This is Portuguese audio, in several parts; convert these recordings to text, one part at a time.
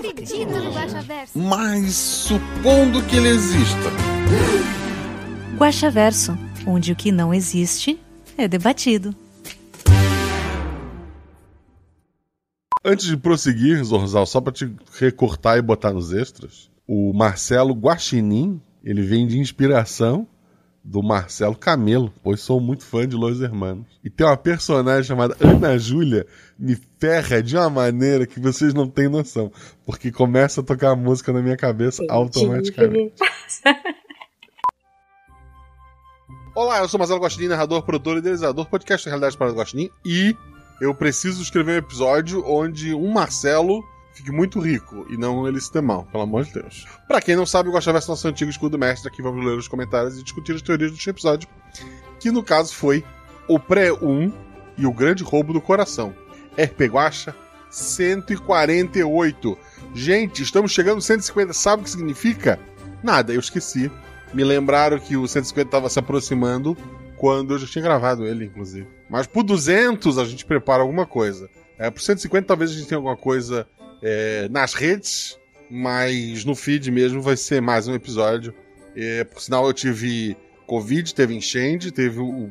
acredito no Guaxaverso. Mas supondo que ele exista, Guaxaverso, onde o que não existe é debatido. antes de prosseguir, Zorzal, só pra te recortar e botar nos extras, o Marcelo Guaxinim, ele vem de inspiração do Marcelo Camelo, pois sou muito fã de Los Hermanos. E tem uma personagem chamada Ana Júlia, me ferra de uma maneira que vocês não têm noção, porque começa a tocar a música na minha cabeça automaticamente. Olá, eu sou Marcelo Guaxinim, narrador, produtor e idealizador, podcast da Realidade para o Guaxinim, e eu preciso escrever um episódio onde um Marcelo fique muito rico e não ele se dê mal, pelo amor de Deus. Pra quem não sabe, o Guaxaverso é nosso antigo escudo mestre, aqui vamos ler os comentários e discutir as teorias do episódio, que no caso foi o pré-1 e o grande roubo do coração. RP Guaxa 148. Gente, estamos chegando no 150, sabe o que significa? Nada, eu esqueci. Me lembraram que o 150 estava se aproximando quando eu já tinha gravado ele, inclusive. Mas pro 200 a gente prepara alguma coisa. É, pro 150 talvez a gente tenha alguma coisa é, nas redes, mas no feed mesmo vai ser mais um episódio. É, por sinal, eu tive Covid, teve enchente, teve. o-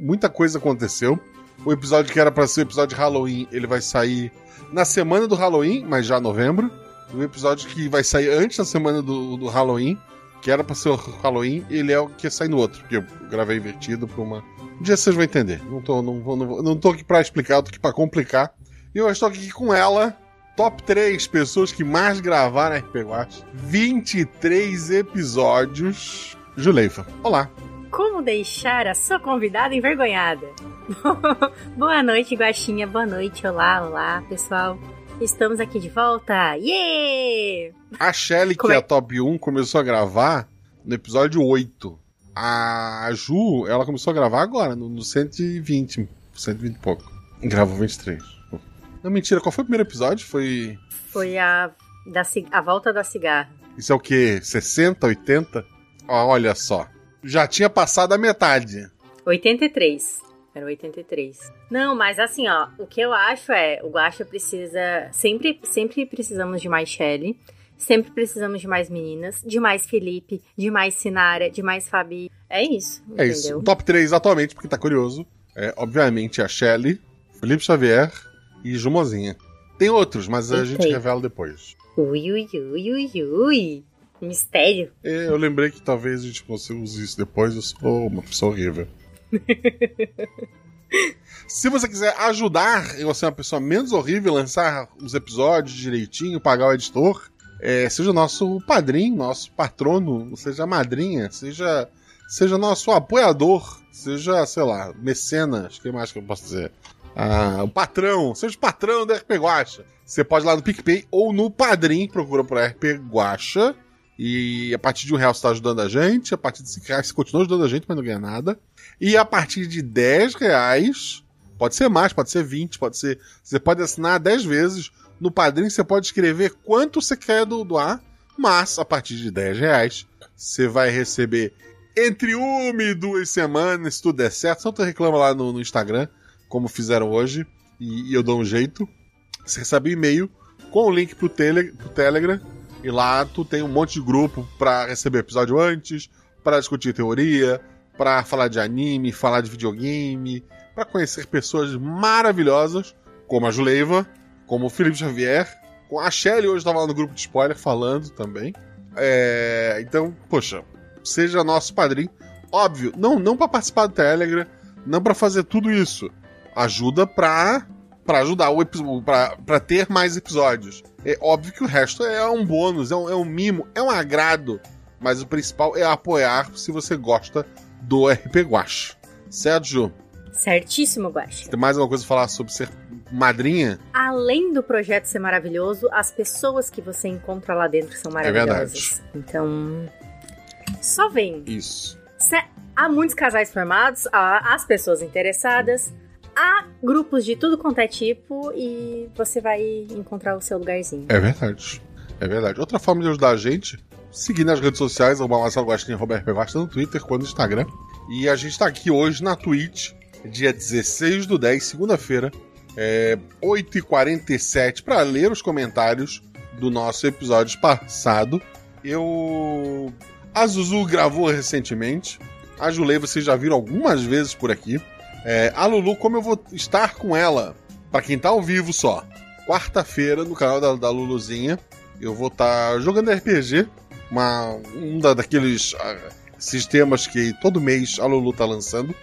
muita coisa aconteceu. O episódio que era pra ser o episódio de Halloween, ele vai sair na semana do Halloween, mas já novembro. O episódio que vai sair antes da semana do, do Halloween, que era pra ser o Halloween, ele é o que ia sair no outro, porque eu gravei invertido pra uma. Um dia vocês vão entender. Não tô, não, não, não tô aqui pra explicar, eu tô aqui pra complicar. E eu estou aqui com ela, top 3 pessoas que mais gravaram RP Watch. 23 episódios. Juleifa, olá. Como deixar a sua convidada envergonhada? Boa noite, Guaxinha. Boa noite. Olá, olá, pessoal. Estamos aqui de volta. Yeah! A Shelly, que é é- a top 1, começou a gravar no episódio 8. A Ju, ela começou a gravar agora, no, no 120, 120 e pouco. Gravou 23. Não, mentira, qual foi o primeiro episódio? Foi. Foi a, da, a volta da cigarra. Isso é o quê? 60, 80? Ó, olha só. Já tinha passado a metade. 83. Era 83. Não, mas assim, ó, o que eu acho é, o Guaxa precisa. Sempre, sempre precisamos de mais Shelly. Sempre precisamos de mais meninas, de mais Felipe, de mais Sinara, de mais Fabi. É isso. É entendeu? isso. O top 3 atualmente, porque tá curioso. É, obviamente, a Shelly, Felipe Xavier e Jumozinha. Tem outros, mas a gente revela depois. Ui, ui, ui, ui, ui. Mistério. É, eu lembrei que talvez a gente consiga usar isso depois. Eu sou uma pessoa horrível. Se você quiser ajudar eu a ser uma pessoa menos horrível, lançar os episódios direitinho, pagar o editor, é, seja nosso padrinho, nosso patrono, seja madrinha, seja, seja nosso apoiador, seja, sei lá, mecenas, o que mais que eu posso dizer? Ah, o patrão, seja o patrão da RP Guacha. Você pode ir lá no PicPay ou no Padrim, procura por RP Guacha. E a partir de um real você está ajudando a gente. A partir de 5 reais você continua ajudando a gente, mas não ganha nada. E a partir de 10 reais, pode ser mais, pode ser 20, pode ser. Você pode assinar 10 vezes. No Padrim você pode escrever quanto você quer do- doar. Mas a partir de 10 reais, você vai receber entre uma e duas semanas, se tudo der certo. Só tu reclama lá no, no Instagram, como fizeram hoje. E, e eu dou um jeito. Você recebe um e-mail com o link pro, tele, pro Telegram. E lá tu tem um monte de grupo pra receber episódio antes, pra discutir teoria, pra falar de anime, falar de videogame, pra conhecer pessoas maravilhosas, como a Juleiva, como o Felipe Xavier, com a Shelly hoje tava lá no grupo de spoiler falando também. É, então, poxa, seja nosso padrinho. Óbvio, não, não para participar do Telegram, não pra fazer tudo isso. Ajuda pra, pra ajudar o episódio, pra, pra ter mais episódios. É óbvio que o resto é um bônus, é um, é um mimo, é um agrado. Mas o principal é apoiar se você gosta do RP Guache. Certo, Ju? Certíssimo, Guaxa. Tem mais alguma coisa a falar sobre ser madrinha, Além do projeto ser maravilhoso, as pessoas que você encontra lá dentro são É maravilhosas. então, só vem. isso. Há muitos casais formados, há as pessoas interessadas, há grupos de tudo quanto é tipo e você vai encontrar o seu lugarzinho. É verdade. É verdade. Outra forma de ajudar a gente, seguir nas redes sociais, arroba Marcelo Guaxinim, arroba RP Guaxa, no Twitter, quanto no Instagram. E a gente tá aqui hoje na Twitch, dia 16 do 10, segunda-feira, é, 8h47, para ler os comentários do nosso episódio passado. Eu. A Zuzu gravou recentemente. A Julei vocês já viram algumas vezes por aqui. É, a Lulu, como eu vou estar com ela, para quem tá ao vivo só, quarta-feira no canal da, da Luluzinha, eu vou estar jogando RPG, uma, um da, daqueles ah, sistemas que todo mês a Lulu tá lançando.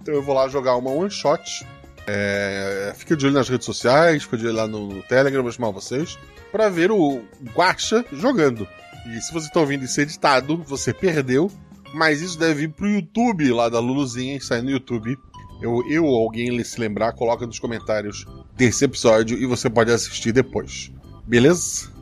Então eu vou lá jogar uma one shot. É, fica de olho nas redes sociais, fica de olho lá no, no Telegram, vou chamar vocês, para ver o Guacha jogando. E se você tá ouvindo isso editado, você perdeu, mas isso deve ir pro YouTube lá da Luluzinha sair no YouTube. Eu, eu ou alguém se lembrar, coloca nos comentários desse episódio e você pode assistir depois. Beleza?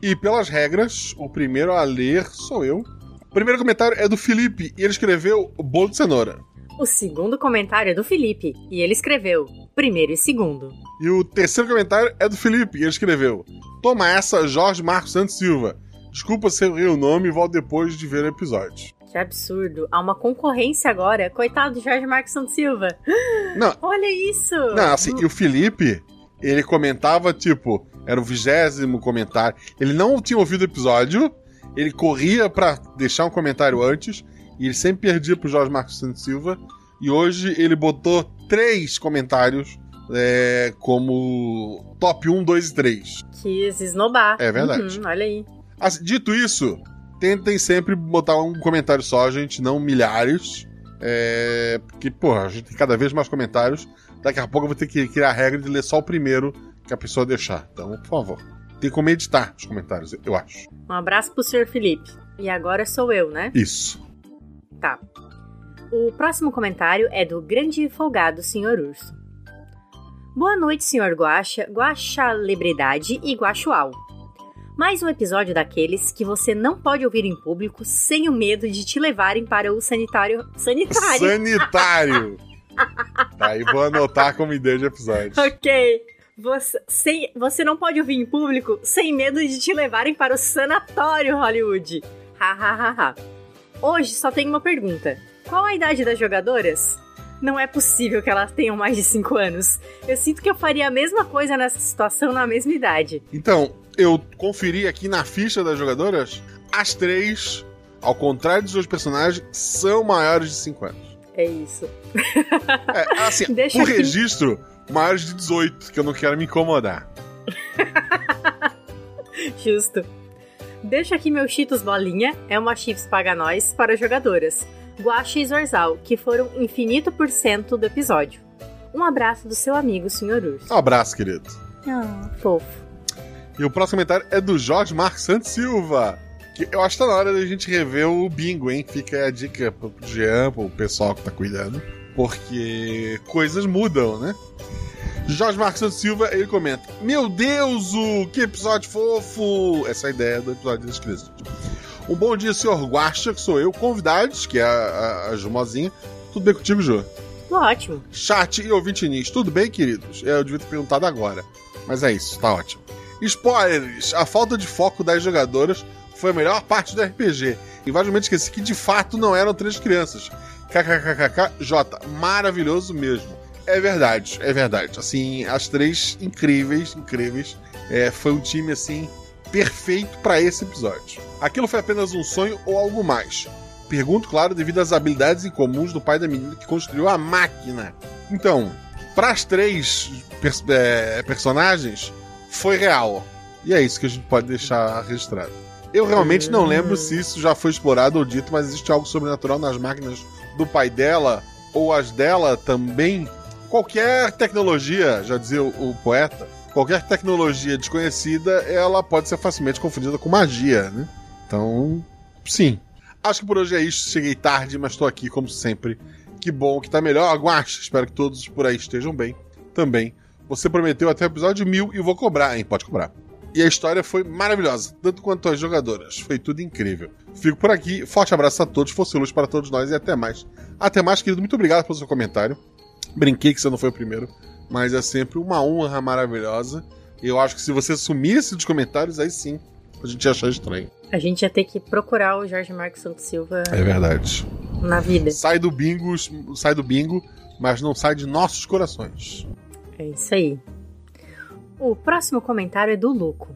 E pelas regras, o primeiro a ler sou eu. O primeiro comentário é do Felipe e ele escreveu bolo de cenoura. O segundo comentário é do Felipe e ele escreveu primeiro e segundo. E o terceiro comentário é do Felipe e ele escreveu: Toma essa, Jorge Marcos Santos Silva. Desculpa se eu errei o nome e volto depois de ver o episódio. Que absurdo. Há uma concorrência agora. Coitado do Jorge Marcos Santos Silva. Não, Olha isso. Não, assim, e o Felipe, ele comentava, tipo, era o vigésimo comentário. Ele não tinha ouvido o episódio, ele corria pra deixar um comentário antes, e ele sempre perdia pro Jorge Marcos Santos Silva. E hoje ele botou três comentários é, como top 1, 2 e 3. Quis esnobar. É verdade. Uhum, olha aí. Assim, dito isso, tentem sempre botar um comentário só, gente, não milhares. É, porque, porra, a gente tem cada vez mais comentários. Daqui a pouco eu vou ter que criar a regra de ler só o primeiro que a pessoa deixar. Então, por favor. Tem como editar os comentários, eu acho. Um abraço pro Sr. Felipe. E agora sou eu, né? Isso. Tá. O próximo comentário é do grande e folgado Sr. Urso. Boa noite, Sr. Guaxa, Guaxalebridade e Guaxual. Mais um episódio daqueles que você não pode ouvir em público sem o medo de te levarem para o sanitário. Sanitário! Sanitário! Aí vou anotar como ideia de episódio. Ok. Você, sem, você não pode ouvir em público sem medo de te levarem para o sanatório Hollywood. Ha ha ha ha. Hoje só tenho uma pergunta: Qual a idade das jogadoras? Não é possível que elas tenham mais de 5 anos. Eu sinto que eu faria a mesma coisa nessa situação na mesma idade. Então, eu conferi aqui na ficha das jogadoras, as três, ao contrário dos seus personagens, são maiores de 5 anos. É isso. É, assim, Deixa o aqui. registro, maiores de 18, que eu não quero me incomodar. Justo. Deixo aqui meu Cheetos Bolinha, é uma Chips Paga Nós para jogadoras. Guaxa e Zorzal, que foram infinito por cento do episódio. Um abraço do seu amigo, Sr. Urso. Um abraço, querido. Ah, fofo. E o próximo comentário é do Jorge Marcos Santos Silva. Que eu acho que tá na hora da gente rever o bingo, hein? Fica a dica pro Jean, pro pessoal que tá cuidando. Porque coisas mudam, né? Jorge Marcos Santos Silva, ele comenta: Meu Deus, o que episódio fofo! Essa é a ideia do episódio desse Cristo. Um bom dia, senhor Guaxa, que sou eu, convidados, que é a, a, a Jumozinha. Tudo bem contigo, Ju? Tudo ótimo. Chat e ouvinte Nis, tudo bem, queridos? Eu devia ter perguntado agora. Mas é isso, tá ótimo. Spoilers! A falta de foco das jogadoras foi a melhor parte do RPG. E vagamente esqueci que de fato não eram três crianças. KKKKJ, maravilhoso mesmo. É verdade, é verdade. Assim, as três incríveis, incríveis. É, foi um time assim perfeito para esse episódio. Aquilo foi apenas um sonho ou algo mais? Pergunto, claro, devido às habilidades incomuns do pai da menina que construiu a máquina. Então, para as três pers é, personagens, foi real. E é isso que a gente pode deixar registrado. Eu realmente não lembro se isso já foi explorado ou dito, mas existe algo sobrenatural nas máquinas do pai dela, ou as dela também. Qualquer tecnologia, já dizia o, poeta, qualquer tecnologia desconhecida, ela pode ser facilmente confundida com magia, né? Então, sim. Acho que por hoje é isso. Cheguei tarde, mas estou aqui como sempre. Que bom que tá melhor. Aguaste. Espero que todos por aí estejam bem também. Você prometeu até o episódio mil e vou cobrar, hein? Pode cobrar. E a história foi maravilhosa, tanto quanto as jogadoras. Foi tudo incrível. Fico por aqui. Forte abraço a todos, fosse luz para todos nós e até mais. Até mais, querido. Muito obrigado pelo seu comentário. Brinquei que você não foi o primeiro, mas é sempre uma honra maravilhosa. Eu acho que se você sumisse dos comentários, aí sim a gente ia achar estranho. A gente ia ter que procurar o Jorge Marcos Santos Silva É verdade. na vida. Sai do bingo, sai do bingo, mas não sai de nossos corações. É isso aí. O próximo comentário é do Luco.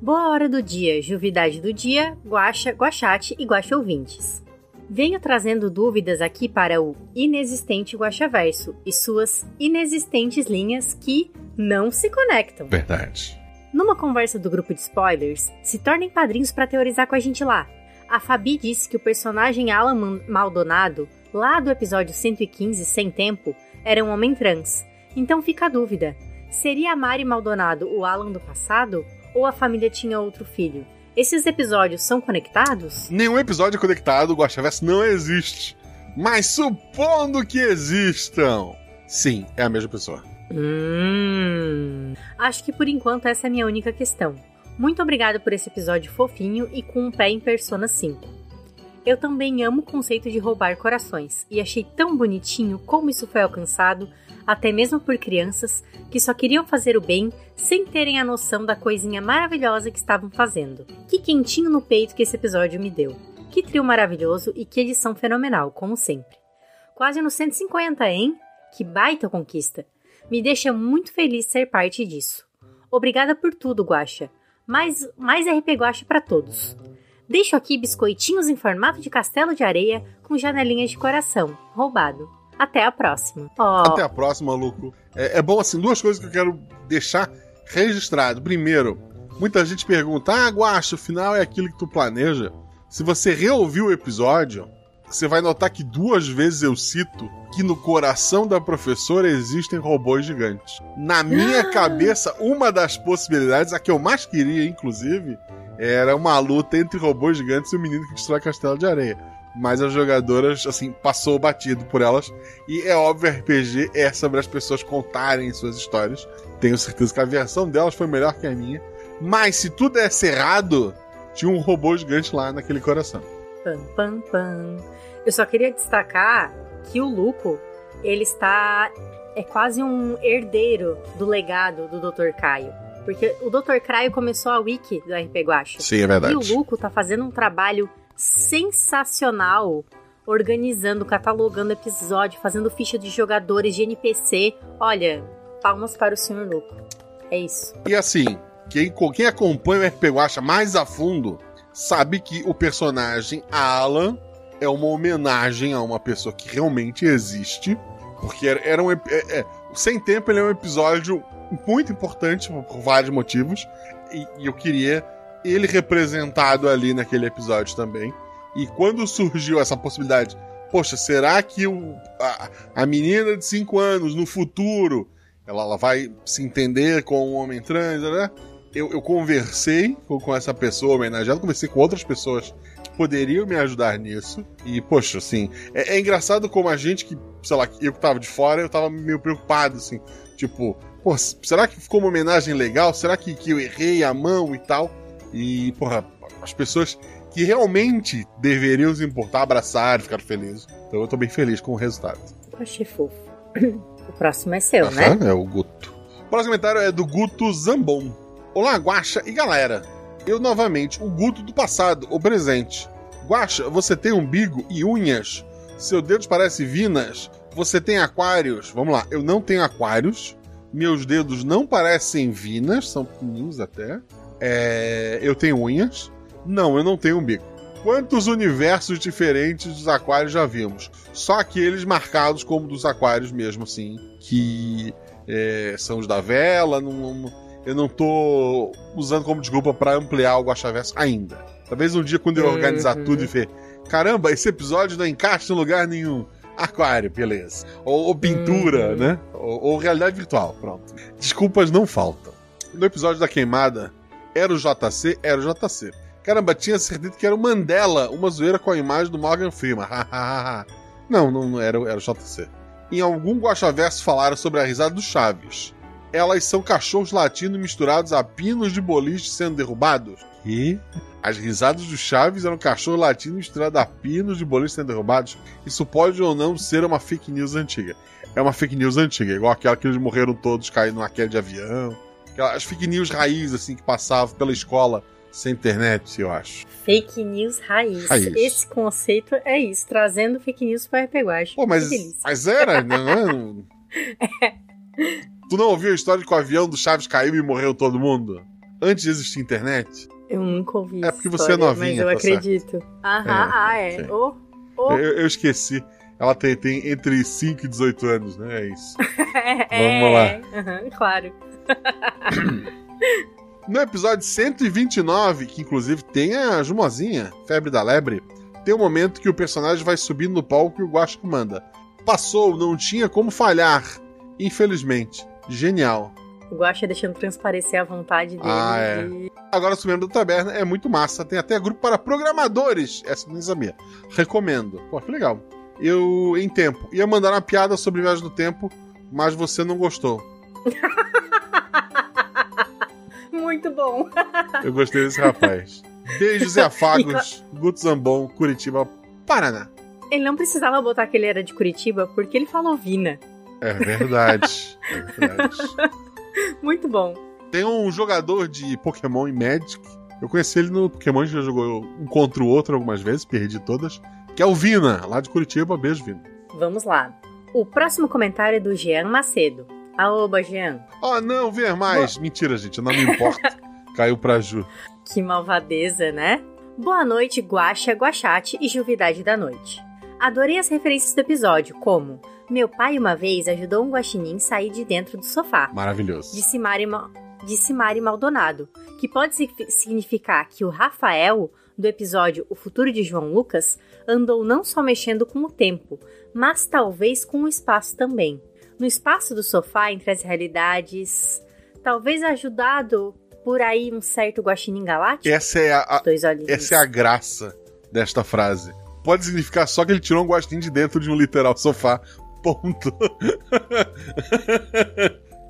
Boa hora do dia, juvidade do dia, guaxa, guaxate e guaxa ouvintes. Venho trazendo dúvidas aqui para o inexistente guaxaverso e suas inexistentes linhas que não se conectam. Verdade. Numa conversa do grupo de spoilers, se tornem padrinhos para teorizar com a gente lá. A Fabi disse que o personagem Alan Maldonado, lá do episódio 115 Sem Tempo, era um homem trans. Então fica a dúvida: seria a Mari Maldonado o Alan do passado? Ou a família tinha outro filho? Esses episódios são conectados? Nenhum episódio conectado, o Guaxaverso não existe. Mas supondo que existam, sim, é a mesma pessoa. Hum. Acho que por enquanto essa é a minha única questão. Muito obrigado por esse episódio fofinho e com um pé em Persona 5. Eu também amo o conceito de roubar corações e achei tão bonitinho como isso foi alcançado, até mesmo por crianças que só queriam fazer o bem sem terem a noção da coisinha maravilhosa que estavam fazendo. Que quentinho no peito que esse episódio me deu. Que trio maravilhoso e que edição fenomenal, como sempre. Quase no 150, hein? Que baita conquista! Me deixa muito feliz ser parte disso. Obrigada por tudo, Guaxa. Mais, mais RP Guaxa para todos. Deixo aqui biscoitinhos em formato de castelo de areia com janelinhas de coração. Roubado. Até a próxima. Ó, Até a próxima, Luco. É, é bom, assim, duas coisas que eu quero deixar registrado. Primeiro, muita gente pergunta: ah, Guacha, o final é aquilo que tu planeja. Se você reouvir o episódio, você vai notar que duas vezes eu cito que no coração da professora existem robôs gigantes. Na minha cabeça, uma das possibilidades, a que eu mais queria, inclusive, era uma luta entre robôs gigantes e o menino que destrói Castelo de Areia. Mas as jogadoras, assim, passou batido por elas. E é óbvio, RPG é sobre as pessoas contarem suas histórias. Tenho certeza que a versão delas foi melhor que a minha. Mas se tudo desse errado, tinha um robô gigante lá naquele coração. Pam, pam, pam. Eu só queria destacar que o Lupo, ele está. É quase um herdeiro do legado do Dr. Caio. Porque o Dr. Caio começou a wiki do RP Guacha. Sim, é verdade. E o Luco tá fazendo um trabalho sensacional organizando, catalogando episódio, fazendo ficha de jogadores de NPC. Olha, palmas para o Sr. Luco. É isso. E assim, quem, quem acompanha o RP Guacha mais a fundo sabe que o personagem Alan é uma homenagem a uma pessoa que realmente existe. Porque era, era um. É, é, Sem Tempo ele é um episódio muito importante por, por vários motivos. E, e eu queria ele representado ali naquele episódio também. E quando surgiu essa possibilidade, poxa, será que o, a, a menina de 5 anos no futuro ela, ela vai se entender com um homem trans, né? Eu, eu conversei com, com essa pessoa homenageada, conversei com outras pessoas que poderiam me ajudar nisso. E, poxa, assim, é, é engraçado como a gente que, sei lá, eu que tava de fora, eu tava meio preocupado, assim, tipo, pô, será que ficou uma homenagem legal? Será que, que eu errei a mão e tal? E, porra, as pessoas que realmente deveriam se importar, abraçaram, ficaram felizes. Então eu tô bem feliz com o resultado. Eu achei fofo. O próximo é seu, né? Aham, É o Guto. O próximo comentário é do Guto Zambon. Olá, Guaxa e galera. Eu novamente, o Guto do passado, o presente. Guaxa, você tem umbigo e unhas? Seu dedos parecem vinas? Você tem aquários? Vamos lá, eu não tenho aquários. Meus dedos não parecem vinas, são pequenininhos até. É, eu tenho unhas. Não, eu não tenho umbigo. Quantos universos diferentes dos aquários já vimos? Só aqueles marcados como dos aquários mesmo, assim. Que é, são os da vela. Não, não- eu não tô usando como desculpa pra ampliar o Guaxaverso ainda. Talvez um dia, quando eu organizar Uhum. tudo e ver. Caramba, esse episódio não encaixa em lugar nenhum. Aquário, beleza. Ou, ou pintura, Uhum. né? Ou, ou realidade virtual, pronto. Desculpas não faltam. No episódio da queimada, era o JC? Era o JC. Caramba, tinha certeza que era o Mandela, uma zoeira com a imagem do Morgan Freeman. não, não, não era, era o JC. Em algum Guaxaverso falaram sobre a risada do Chaves. elas são cachorros latinos misturados a pinos de boliche sendo derrubados. E as risadas do Chaves eram cachorro latino misturado a pinos de boliche sendo derrubados. Isso pode ou não ser uma fake news antiga. É uma fake news antiga, igual aquela que eles morreram todos caindo numa queda de avião. Aquelas fake news raiz, assim, que passavam pela escola sem internet, eu acho. Fake news raiz. Raiz. Esse conceito é isso, trazendo fake news para Repeguache. Pô, mas, mas era, não é? Tu não ouviu a história de que o avião do Chaves caiu e morreu todo mundo? Antes de existir internet? Eu nunca ouvi É essa porque você é história, novinha, Mas eu tá certo. acredito. Aham, É, ah, é. Oh, oh. Eu, eu esqueci. Ela tem, tem entre 5 e 18 anos, né? É isso. é, Vamos lá. é. Aham, claro. No episódio 129, que inclusive tem a Jumozinha, Febre da Lebre, tem um momento que o personagem vai subindo no palco e o Guaxa manda. Passou, não tinha como falhar. Infelizmente. Genial. O Guaxa deixando transparecer a vontade dele. Ah, é. de- Agora, Sumindo da Taberna é muito massa. Tem até grupo para programadores. Essa eu nem sabia. Recomendo. Pô, que legal. Eu, em tempo, ia mandar uma piada sobre viagem do tempo, mas você não gostou. Muito bom. Eu gostei desse rapaz. Beijos e afagos. Guto Zambon, Curitiba, Paraná. Ele não precisava botar que ele era de Curitiba, porque ele falou Vina. É verdade. É verdade. Muito bom. Tem um jogador de Pokémon e Magic. Eu conheci ele no Pokémon, já jogou um contra o outro algumas vezes, perdi todas. Que é o Vina, lá de Curitiba. Beijo, Vina. Vamos lá. O próximo comentário é do Jean Macedo. Aoba, Jean. Oh, não, ver mais. Mentira, gente, não me importo. Caiu pra Ju. Que malvadeza, né? Boa noite, Guaxa, Guachate e Juvidade da Noite. Adorei as referências do episódio, como Meu pai uma vez ajudou um guaxinim sair de dentro do sofá, Maravilhoso. disse Mari, Ma- disse Mari Maldonado, que pode sig- significar que o Rafael, do episódio O Futuro de João Lucas, andou não só mexendo com o tempo, mas talvez com o espaço também. No espaço do sofá entre as realidades, talvez ajudado por aí um certo guaxinim galáctico? Essa é a, a- essa é a graça desta frase. Pode significar só que ele tirou um gostinho de dentro de um literal sofá. Ponto.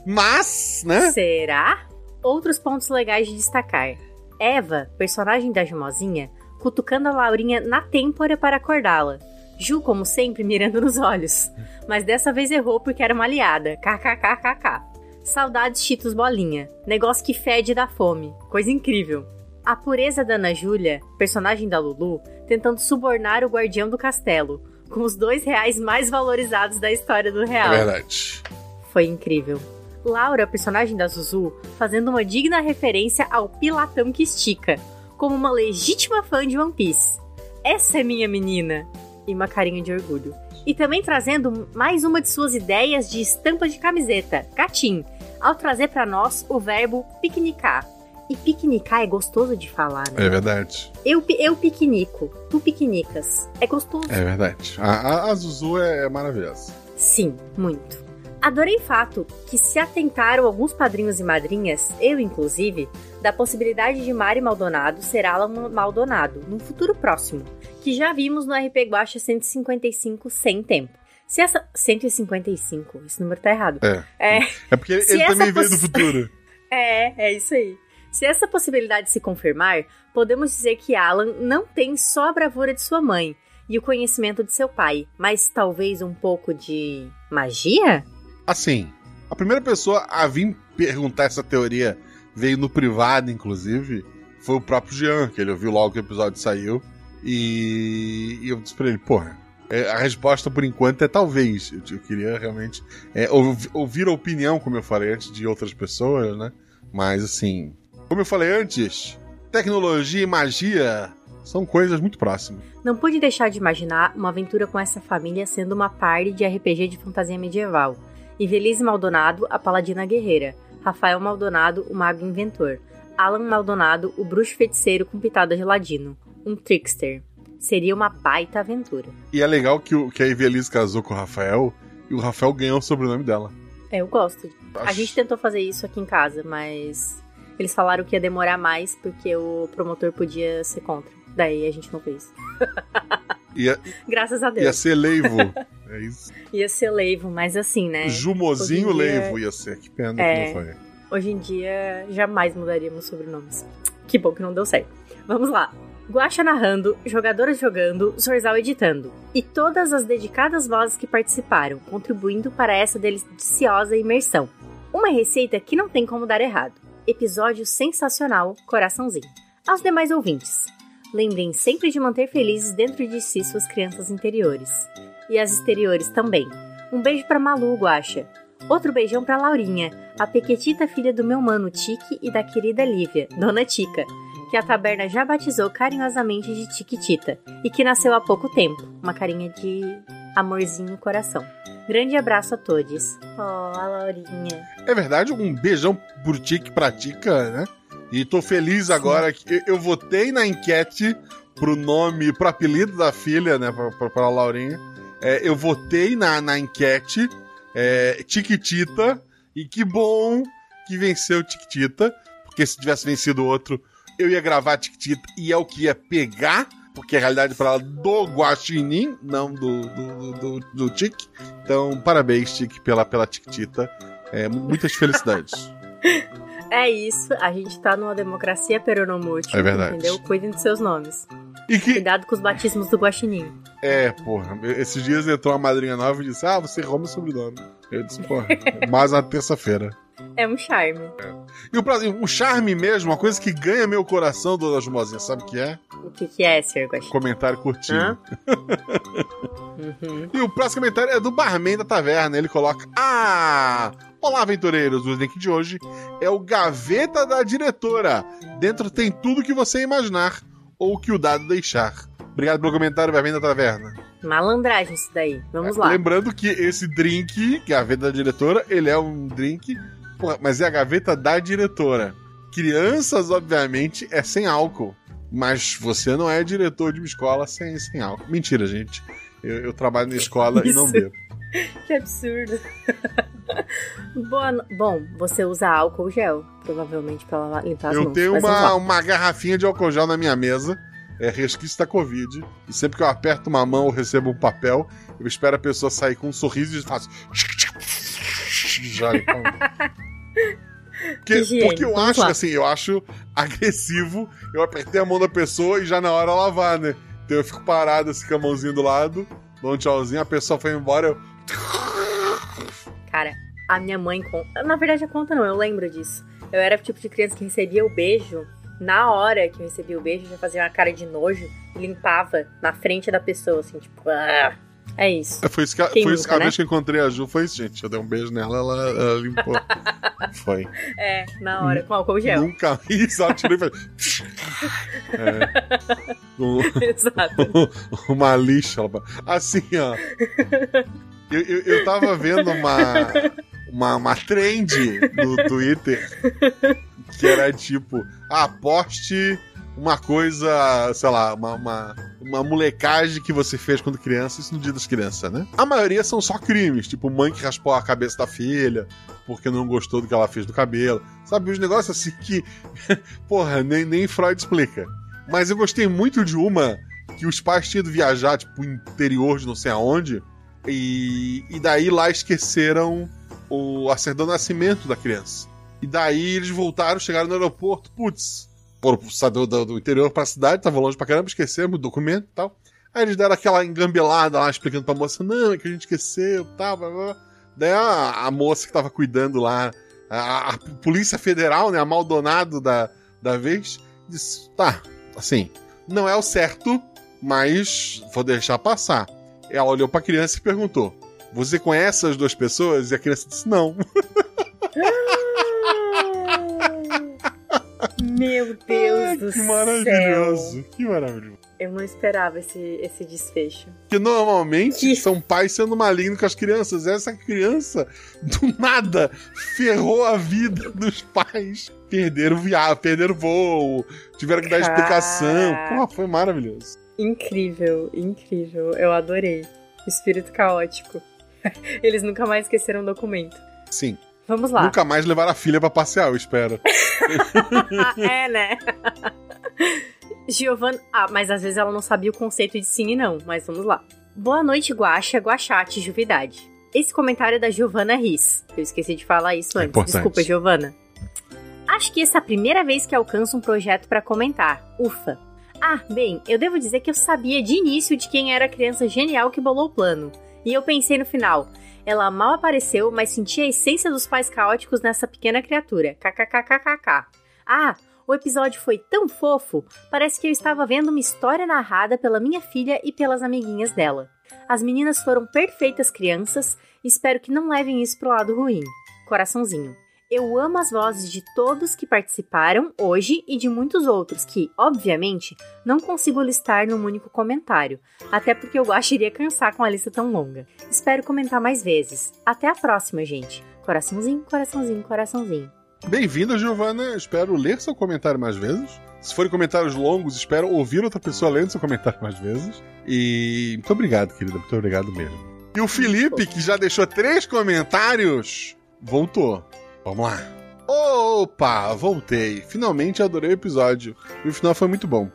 Mas, né? Será? Outros pontos legais de destacar. Eva, personagem da Jumozinha, cutucando a Laurinha na têmpora para acordá-la. Ju, como sempre, mirando nos olhos. Mas dessa vez errou porque era uma aliada. KKKKK. Saudades Cheetos Bolinha. Negócio que fede da fome. Coisa incrível. A pureza da Ana Júlia, personagem da Lulu, tentando subornar o guardião do castelo, com os dois reais mais valorizados da história do É real. verdade. Foi incrível. Laura, personagem da Zuzu, fazendo uma digna referência ao Pilatão que estica, como uma legítima fã de One Piece. Essa é minha menina! E uma carinha de orgulho. E também trazendo mais uma de suas ideias de estampa de camiseta, Catim, ao trazer para nós o verbo piquenicar. E piquenicar é gostoso de falar, né? É verdade. Eu, eu piquenico, tu piquenicas. É gostoso. É verdade. A, a, a Zuzu é, é maravilhosa. Sim, muito. Adorei o fato que se atentaram alguns padrinhos e madrinhas, eu inclusive, da possibilidade de Mari Maldonado ser Alan Maldonado num futuro próximo, que já vimos no RP Guacha 155 sem tempo. Se essa 155, esse número tá errado. É. É, É porque ele, ele também veio do futuro. é, é isso aí. Se essa possibilidade se confirmar, podemos dizer que Alan não tem só a bravura de sua mãe e o conhecimento de seu pai, mas talvez um pouco de magia? Assim, a primeira pessoa a vir perguntar essa teoria veio no privado, inclusive, foi o próprio Jean, que ele ouviu logo que o episódio saiu. E, e eu disse pra ele, porra, é, a resposta por enquanto é talvez. Eu, eu queria realmente é, ouvi- ouvir a opinião, como eu falei antes, de outras pessoas, né? Mas assim, como eu falei antes, tecnologia e magia são coisas muito próximas. Não pude deixar de imaginar uma aventura com essa família sendo uma party de RPG de fantasia medieval. Ivelise Maldonado, a paladina guerreira. Rafael Maldonado, o mago inventor. Alan Maldonado, o bruxo feiticeiro com pitada de ladino. Um trickster. Seria uma baita aventura. E é legal que, o, que a Evelise casou com o Rafael e o Rafael ganhou o sobrenome dela. É, eu gosto. A Acho- gente tentou fazer isso aqui em casa, mas eles falaram que ia demorar mais porque o promotor podia ser contra. Daí a gente não fez. Ia, Graças a ia Deus. ser Leivo. É isso. Ia ser Leivo, mas assim, né? Jumozinho dia- Leivo ia ser. Que pena É. que não foi. Hoje em dia, jamais mudaríamos sobrenomes. Que bom que não deu certo. Vamos lá. Guaxa narrando, jogadoras jogando, Zorzal editando. E todas as dedicadas vozes que participaram, contribuindo para essa deliciosa imersão. Uma receita que não tem como dar errado. Episódio sensacional, coraçãozinho. Aos demais ouvintes, lembrem sempre de manter felizes dentro de si suas crianças interiores. E as exteriores também. Um beijo pra Malu, Guaxa. Outro beijão pra Laurinha, a pequetita filha do meu mano Tique e da querida Lívia, Dona Tica, que a taberna já batizou carinhosamente de Tiquitita e que nasceu há pouco tempo, uma carinha de amorzinho no coração. Grande abraço a todos. Oh, a Laurinha. É verdade, um beijão por ti que pratica, né? E tô feliz agora que eu- votei na enquete pro nome, pro apelido da filha, né, pra, pra, pra Laurinha. É, eu votei na, na enquete é, Tiquitita e que bom que venceu Tiquitita, porque se tivesse vencido outro, eu ia gravar Tiquitita e é o que ia pegar, porque a realidade para ela do Guaxinim, não do, do, do, do. Então, parabéns, Tique, pela, pela Tiquitita. É, muitas felicidades. É isso, a gente tá numa democracia peronomútil. É verdade. Entendeu? Cuidem dos seus nomes. E que, Cuidado com os batismos do Guaxinim. é, porra, esses dias entrou uma madrinha nova e disse: Ah, você rouba o sobrenome. Eu disse, porra, mais na terça-feira. É um charme. E o, o charme mesmo, uma coisa que ganha meu coração, dona Jumozinha, sabe o que é? O que, que é, Sr. Guaxinim? Comentário curtinho. Uhum. E o próximo comentário é do barman da taverna. Ele coloca: Ah! Olá, aventureiros! O link de hoje é o Gaveta da Diretora. Dentro tem tudo que você imaginar ou que o dado deixar. Obrigado pelo comentário, barman da taverna. Malandragem isso daí. Vamos lá. Lembrando que esse drink, Gaveta da Diretora, ele é um drink, mas é a Gaveta da Diretora. Crianças, obviamente, é sem álcool. Mas você não é diretor de uma escola sem, sem álcool. Mentira, gente. Eu, eu trabalho na escola e não Isso. bebo. Que absurdo. Boa Bom, você usa álcool gel, provavelmente pra lavar- limpar as Eu mãos. tenho mas vamos uma, uma garrafinha de álcool gel na minha mesa. É resquício da Covid. E sempre que eu aperto uma mão ou recebo um papel, eu espero a pessoa sair com um sorriso e faço. Joga. Porque, Higiene, porque eu acho, lá. assim, eu acho agressivo. Eu apertei a mão da pessoa e já na hora lavar, né? Então eu fico parado assim com a mãozinha do lado, dou um tchauzinho, a pessoa foi embora, eu. Cara, a minha mãe conta. Na verdade, a conta não, eu lembro disso. Eu era o tipo de criança que recebia o beijo. Na hora que eu recebia o beijo, já fazia uma cara de nojo e limpava na frente da pessoa, assim, tipo. "Ah". É isso. Foi isso que, Quem foi isso que nunca, a né? vez que eu encontrei a Ju, foi isso, gente. Eu dei um beijo nela, ela, ela limpou. foi. É, na hora, com álcool gel. Nunca isso, ela tirou e fez. é. Um- Exato. uma lixa. Assim, ó. Eu, eu, eu tava vendo uma, uma, uma trend no Twitter que era tipo, ah, poste uma coisa, sei lá, uma, uma, uma molecagem que você fez quando criança, isso no dia das crianças, né? A maioria são só crimes, tipo mãe que raspou a cabeça da filha porque não gostou do que ela fez do cabelo. Sabe, os negócios assim que, porra, nem, nem Freud explica. Mas eu gostei muito de uma que os pais tinham ido viajar, tipo, interior de não sei aonde, e, e daí lá esqueceram o, a certidão de nascimento da criança. E daí eles voltaram, chegaram no aeroporto, putz, sair do, do, interior pra cidade, tava longe pra caramba, esquecemos o documento e tal. Aí eles deram aquela engambelada lá, explicando pra moça, não, é que a gente esqueceu tal, blá, blá. Daí a, a moça que tava cuidando lá, a, a Polícia Federal, né, a Maldonado da, da vez, disse, tá, assim, não é o certo, mas vou deixar passar. Ela olhou pra criança e perguntou, você conhece as duas pessoas? E a criança disse, não. Meu Deus do que céu. maravilhoso, que maravilhoso. Eu não esperava esse, esse desfecho. Que normalmente Que- são pais sendo malignos com as crianças. Essa criança, do nada, ferrou a vida dos pais. Perderam via... perderam voo, tiveram que dar Caraca. explicação. Pô, foi maravilhoso. Incrível, incrível. Eu adorei. Espírito caótico. Eles nunca mais esqueceram o documento. Sim, Vamos lá. nunca mais levaram a filha pra passear, eu espero. É, né? Giovana. Ah, mas às vezes ela não sabia o conceito de sim e não, mas vamos lá. Boa noite, Guaxa, Guaxate, Juvidade. Esse comentário é da Giovana Riz. Eu esqueci de falar isso É antes. importante. Desculpa, Giovana. Acho que essa é a primeira vez que alcanço um projeto pra comentar. Ufa. Ah, bem, eu devo dizer que eu sabia de início de quem era a criança genial que bolou o plano. E eu pensei no final. Ela mal apareceu, mas senti a essência dos pais caóticos nessa pequena criatura. KKKKKK. Ah, o episódio foi tão fofo, parece que eu estava vendo uma história narrada pela minha filha e pelas amiguinhas dela. As meninas foram perfeitas crianças, espero que não levem isso pro lado ruim. Coraçãozinho. Eu amo as vozes de todos que participaram hoje e de muitos outros que, obviamente, não consigo listar num único comentário, até porque eu acho iria cansar com a lista tão longa. Espero comentar mais vezes. Até a próxima, gente. Coraçãozinho, coraçãozinho, coraçãozinho. Bem-vinda, Giovana. Espero ler seu comentário mais vezes. Se forem comentários longos, espero ouvir outra pessoa lendo seu comentário mais vezes. E muito obrigado, querida. Muito obrigado mesmo. E o Felipe, que já deixou três comentários, voltou. Vamos lá. Opa, voltei. Finalmente adorei o episódio. E o final foi muito bom.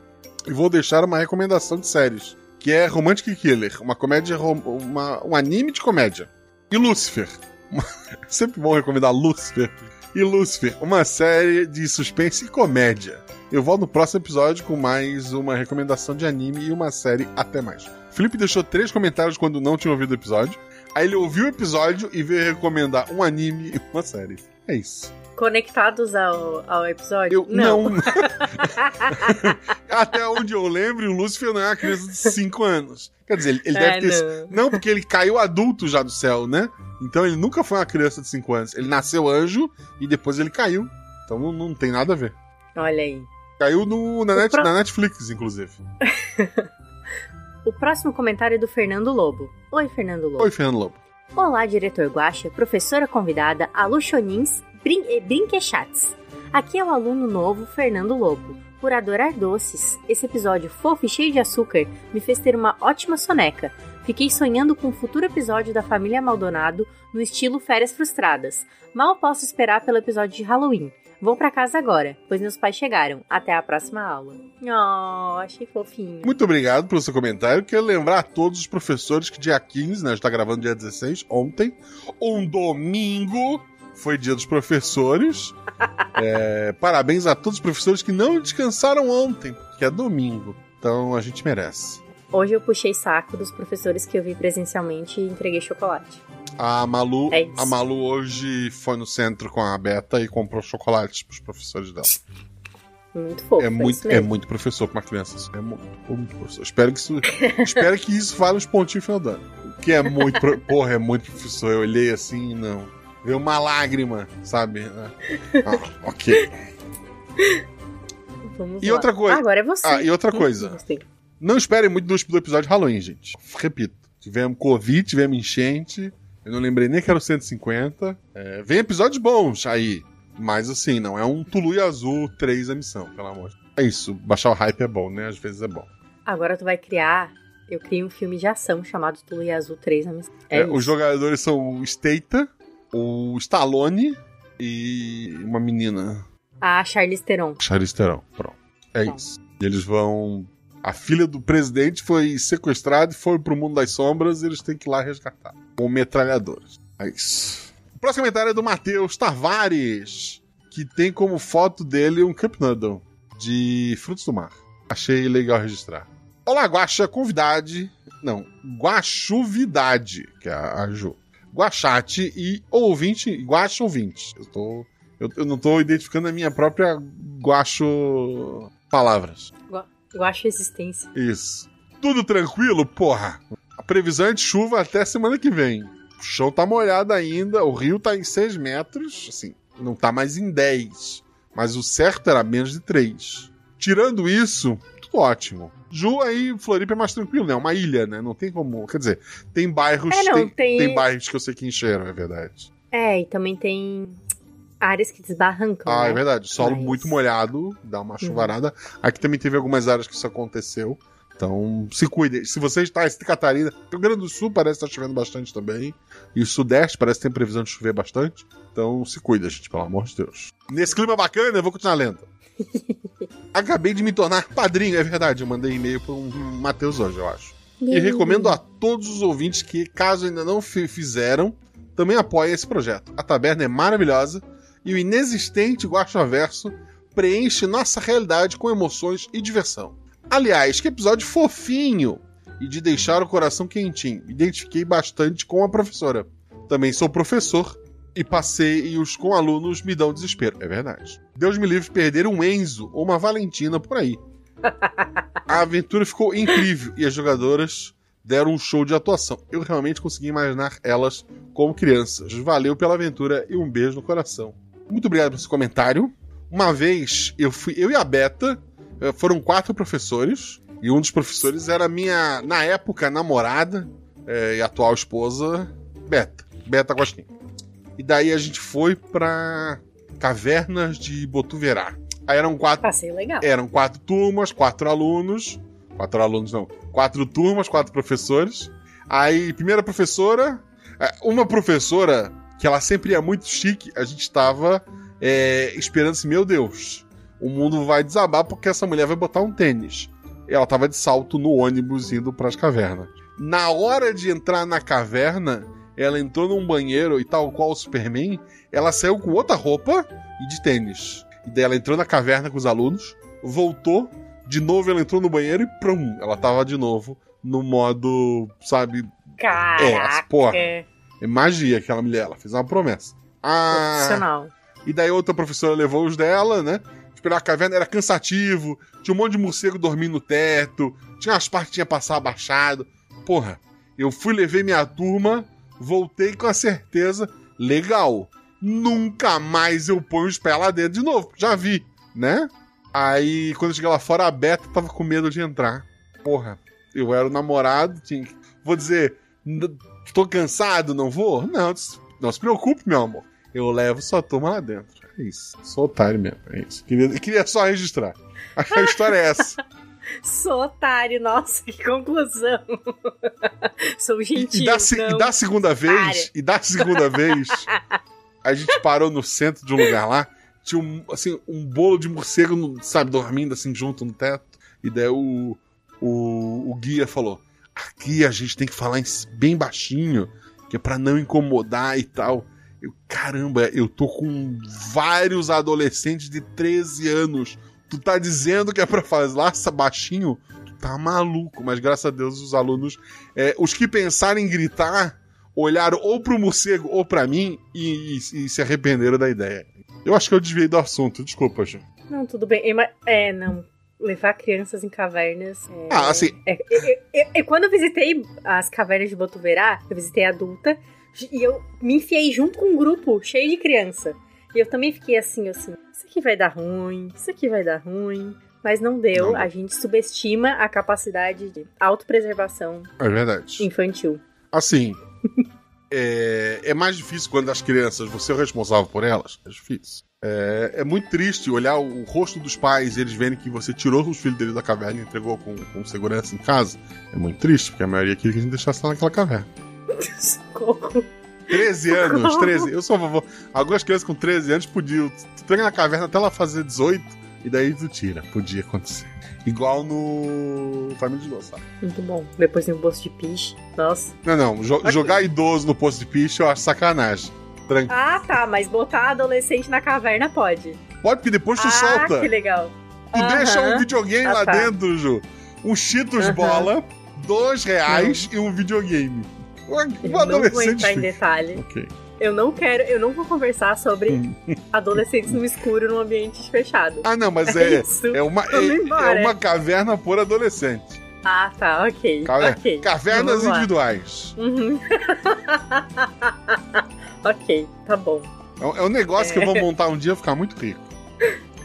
E vou deixar uma recomendação de séries, que é Romantic Killer, uma comédia, uma, um anime de comédia. E Lucifer. Sempre bom recomendar Lucifer. E Lucifer, uma série de suspense e comédia. Eu volto no próximo episódio com mais uma recomendação de anime e uma série até mais. Felipe deixou três comentários quando não tinha ouvido o episódio. Aí ele ouviu o episódio e veio recomendar um anime e uma série. É isso. Conectados ao, ao episódio? Eu não. Até onde eu lembro, o Lúcifer não é uma criança de 5 anos. Quer dizer, ele, ele É, deve ter. não. Não, porque ele caiu adulto já do céu, né? Então ele nunca foi uma criança de 5 anos. Ele nasceu anjo e depois ele caiu. Então não, não tem nada a ver. Olha aí. Caiu no, na, net- pro- na Netflix, inclusive. O próximo comentário é do Fernando Lobo. Oi, Fernando Lobo. Oi, Fernando Lobo. Olá, diretor Guaxa, professora convidada, aluxonins brin e brinquechats. Aqui é o aluno novo Fernando Lobo. Por adorar doces, esse episódio fofo e cheio de açúcar me fez ter uma ótima soneca. Fiquei sonhando com um futuro episódio da família Maldonado no estilo Férias Frustradas. Mal posso esperar pelo episódio de Halloween. Vou pra casa agora, pois meus pais chegaram. Até a próxima aula. Oh, achei fofinho. Muito obrigado pelo seu comentário. Quero lembrar a todos os professores que dia 15, né? A gente tá gravando dia 16, ontem, um domingo, foi dia dos professores. É, parabéns a todos os professores que não descansaram ontem, porque é domingo. Então a gente merece. Hoje eu puxei saco dos professores que eu vi presencialmente e entreguei chocolate. A Malu, É a Malu hoje foi no centro com a Beta e comprou chocolate pros professores dela. Muito fofo. é, muito, isso é mesmo. muito professor pra uma criança. isso É muito, muito professor. Espero que isso, espero que isso vale uns pontinhos final do ano. Que é muito. pro- Porra, é muito professor. Eu olhei assim e não. Veio uma lágrima, sabe? Ah, ok. Vamos E lá. outra coisa- Ah, agora é você. Ah, e outra Hum, coisa. Não esperem muito do do episódio de Halloween, gente. Repito. Tivemos Covid, tivemos enchente. Eu não lembrei nem que era o 150. É, vem episódios bons aí. Mas assim, não é um Tulu e Azul 3 a missão, pelo amor de Deus. É isso. Baixar o hype é bom, né? Às vezes é bom. Agora tu vai criar. Eu criei um filme de ação chamado Tulu e Azul 3 na missão. É, É, os jogadores são o Staita, o Stallone e uma menina, A Charlize Theron. Charlize Theron. Pronto. É isso. E eles vão. A filha do presidente foi sequestrada e foi pro mundo das sombras e eles têm que ir lá resgatar. Com metralhadoras. É isso. O próximo comentário é do Matheus Tavares, que tem como foto dele um Cup Noodle de frutos do mar. Achei legal registrar. Olá, Guaxa, convidade. Não, Guaxuvidade, que é a, Ju. Guaxate e ouvinte, Guaxa ouvinte. Eu, tô, eu, eu não tô identificando a minha própria Guaxo palavras. Eu acho existência. Isso. Tudo tranquilo? Porra. A previsão é de chuva até semana que vem. O chão tá molhado ainda, o rio tá em 6 metros, assim, não tá mais em 10. Mas o certo era menos de 3. Tirando isso, tudo ótimo. Ju aí, Floripa é mais tranquilo, né? É uma ilha, né? Não tem como. Quer dizer, tem bairros. É, não, tem, tem- tem bairros que eu sei que encheram, é verdade. É, e também tem áreas que desbarrancam. Ah, né? é verdade. Solo Mas- Uhum. muito molhado, dá uma chuvarada. Aqui também teve algumas áreas que isso aconteceu. Então, se cuide. Se você está em Santa Catarina, Rio Grande do Sul parece estar chovendo bastante também. E o Sudeste parece que tem previsão de chover bastante. Então, se cuida, gente, pelo amor de Deus. Nesse clima bacana, eu vou continuar lendo. Acabei de me tornar padrinho, é verdade. Eu mandei e-mail para um Matheus hoje, eu acho. E recomendo a todos os ouvintes que, caso ainda não fizeram, também apoiem esse projeto. A taberna é maravilhosa e o inexistente Guaxaverso preenche nossa realidade com emoções e diversão. Aliás, que episódio fofinho e de deixar o coração quentinho. Identifiquei bastante com a professora. Também sou professor e passeios com alunos me dão desespero. É verdade. Deus me livre perder um Enzo ou uma Valentina por aí. A aventura ficou incrível e as jogadoras deram um show de atuação. Eu realmente consegui imaginar elas como crianças. Valeu pela aventura e um beijo no coração. Muito obrigado por esse comentário. Uma vez eu fui, eu e a Beta, eh, foram quatro professores, e um dos professores era minha, na época, namorada é, e atual esposa, Beta. Beta Agostinho. E daí a gente foi pra Cavernas de Botuverá. Aí eram quatro. Passeio legal. Eram quatro turmas, quatro alunos. Quatro alunos, não. Quatro turmas, quatro professores. Aí, primeira professora. É, uma professora que ela sempre ia muito chique, a gente tava é, esperando assim, meu Deus, o mundo vai desabar porque essa mulher vai botar um tênis. Ela tava de salto no ônibus indo para as cavernas. Na hora de entrar na caverna, ela entrou num banheiro e tal qual o Superman, ela saiu com outra roupa e de tênis. E daí ela entrou na caverna com os alunos, voltou, de novo ela entrou no banheiro e prum, ela tava de novo no modo, sabe? Caraca. É, porra. É magia aquela mulher, ela fez uma promessa. Ah, Profissional. E daí outra professora levou os dela, né? Esperar a caverna era cansativo, tinha um monte de morcego dormindo no teto, tinha as partes que tinha passar abaixado. Porra, eu fui, levei minha turma, voltei com a certeza, legal. Nunca mais eu ponho os pés lá dentro de novo, já vi, né? Aí, quando eu cheguei lá fora, a Beta tava com medo de entrar. Porra, eu era o namorado, tinha Vou dizer, tô cansado, não vou? Não, não se preocupe, meu amor. Eu levo sua turma lá dentro. É isso. Sou otário mesmo. É isso. Queria, queria só registrar. A história é essa. Sou otário, nossa, que conclusão. Sou gentil. E, e, da, e da segunda vez, e da segunda vez, a gente parou no centro de um lugar lá, tinha um, assim, um bolo de morcego, sabe, dormindo assim junto no teto. E daí o, o, o guia falou: aqui a gente tem que falar bem baixinho, que é pra não incomodar e tal. Eu, caramba, eu tô com vários adolescentes de 13 anos. Tu tá dizendo que é pra falar baixinho? Tu tá maluco, mas graças a Deus os alunos, é, os que pensaram em gritar, olharam ou pro morcego ou pra mim e, e, e se arrependeram da ideia. Eu acho que eu desviei do assunto, desculpa, Ju. Não, tudo bem. É, não. Levar crianças em cavernas. É, ah, assim. É, é, é, quando eu visitei as cavernas de Botuverá, eu visitei adulta, e eu me enfiei junto com um grupo cheio de criança. E eu também fiquei assim, assim, isso aqui vai dar ruim, isso aqui vai dar ruim. Mas não deu, não. a gente subestima a capacidade de autopreservação é verdade. infantil. Assim, é, é mais difícil quando as crianças, você é o responsável por elas, é difícil. É, é, muito triste olhar o rosto dos pais e eles verem que você tirou os filhos deles da caverna e entregou com, com segurança em casa. É muito triste, porque a maioria queria que a gente deixasse lá naquela caverna. Socorro. 13 anos, 13. Eu sou vovô. Algumas crianças com 13 anos podiam. Tu pega na caverna até ela fazer 18 e daí tu tira. Podia acontecer. Igual no Família de sabe? Muito bom. Depois tem um poço de piche. Nossa. Não, não. Jo jogar idoso no poço de piche eu acho sacanagem. Tran ah, tá. Mas botar adolescente na caverna pode. Pode, porque depois tu ah, solta. que legal. Tu uh -huh. deixa um videogame ah, lá tá. dentro, Ju. Um Cheetos uh -huh. bola, dois reais uh -huh. e um videogame. Um, um adolescente. Não vou entrar em detalhe. Ok. Eu não quero, eu não vou conversar sobre hum. adolescentes no escuro num ambiente fechado. Ah, não, mas é, é, é uma, é, é, uma caverna por adolescente. Ah, tá, ok. Caver okay. Cavernas individuais. Uhum. ok, tá bom. É, um negócio é. que eu vou montar um dia e ficar muito rico.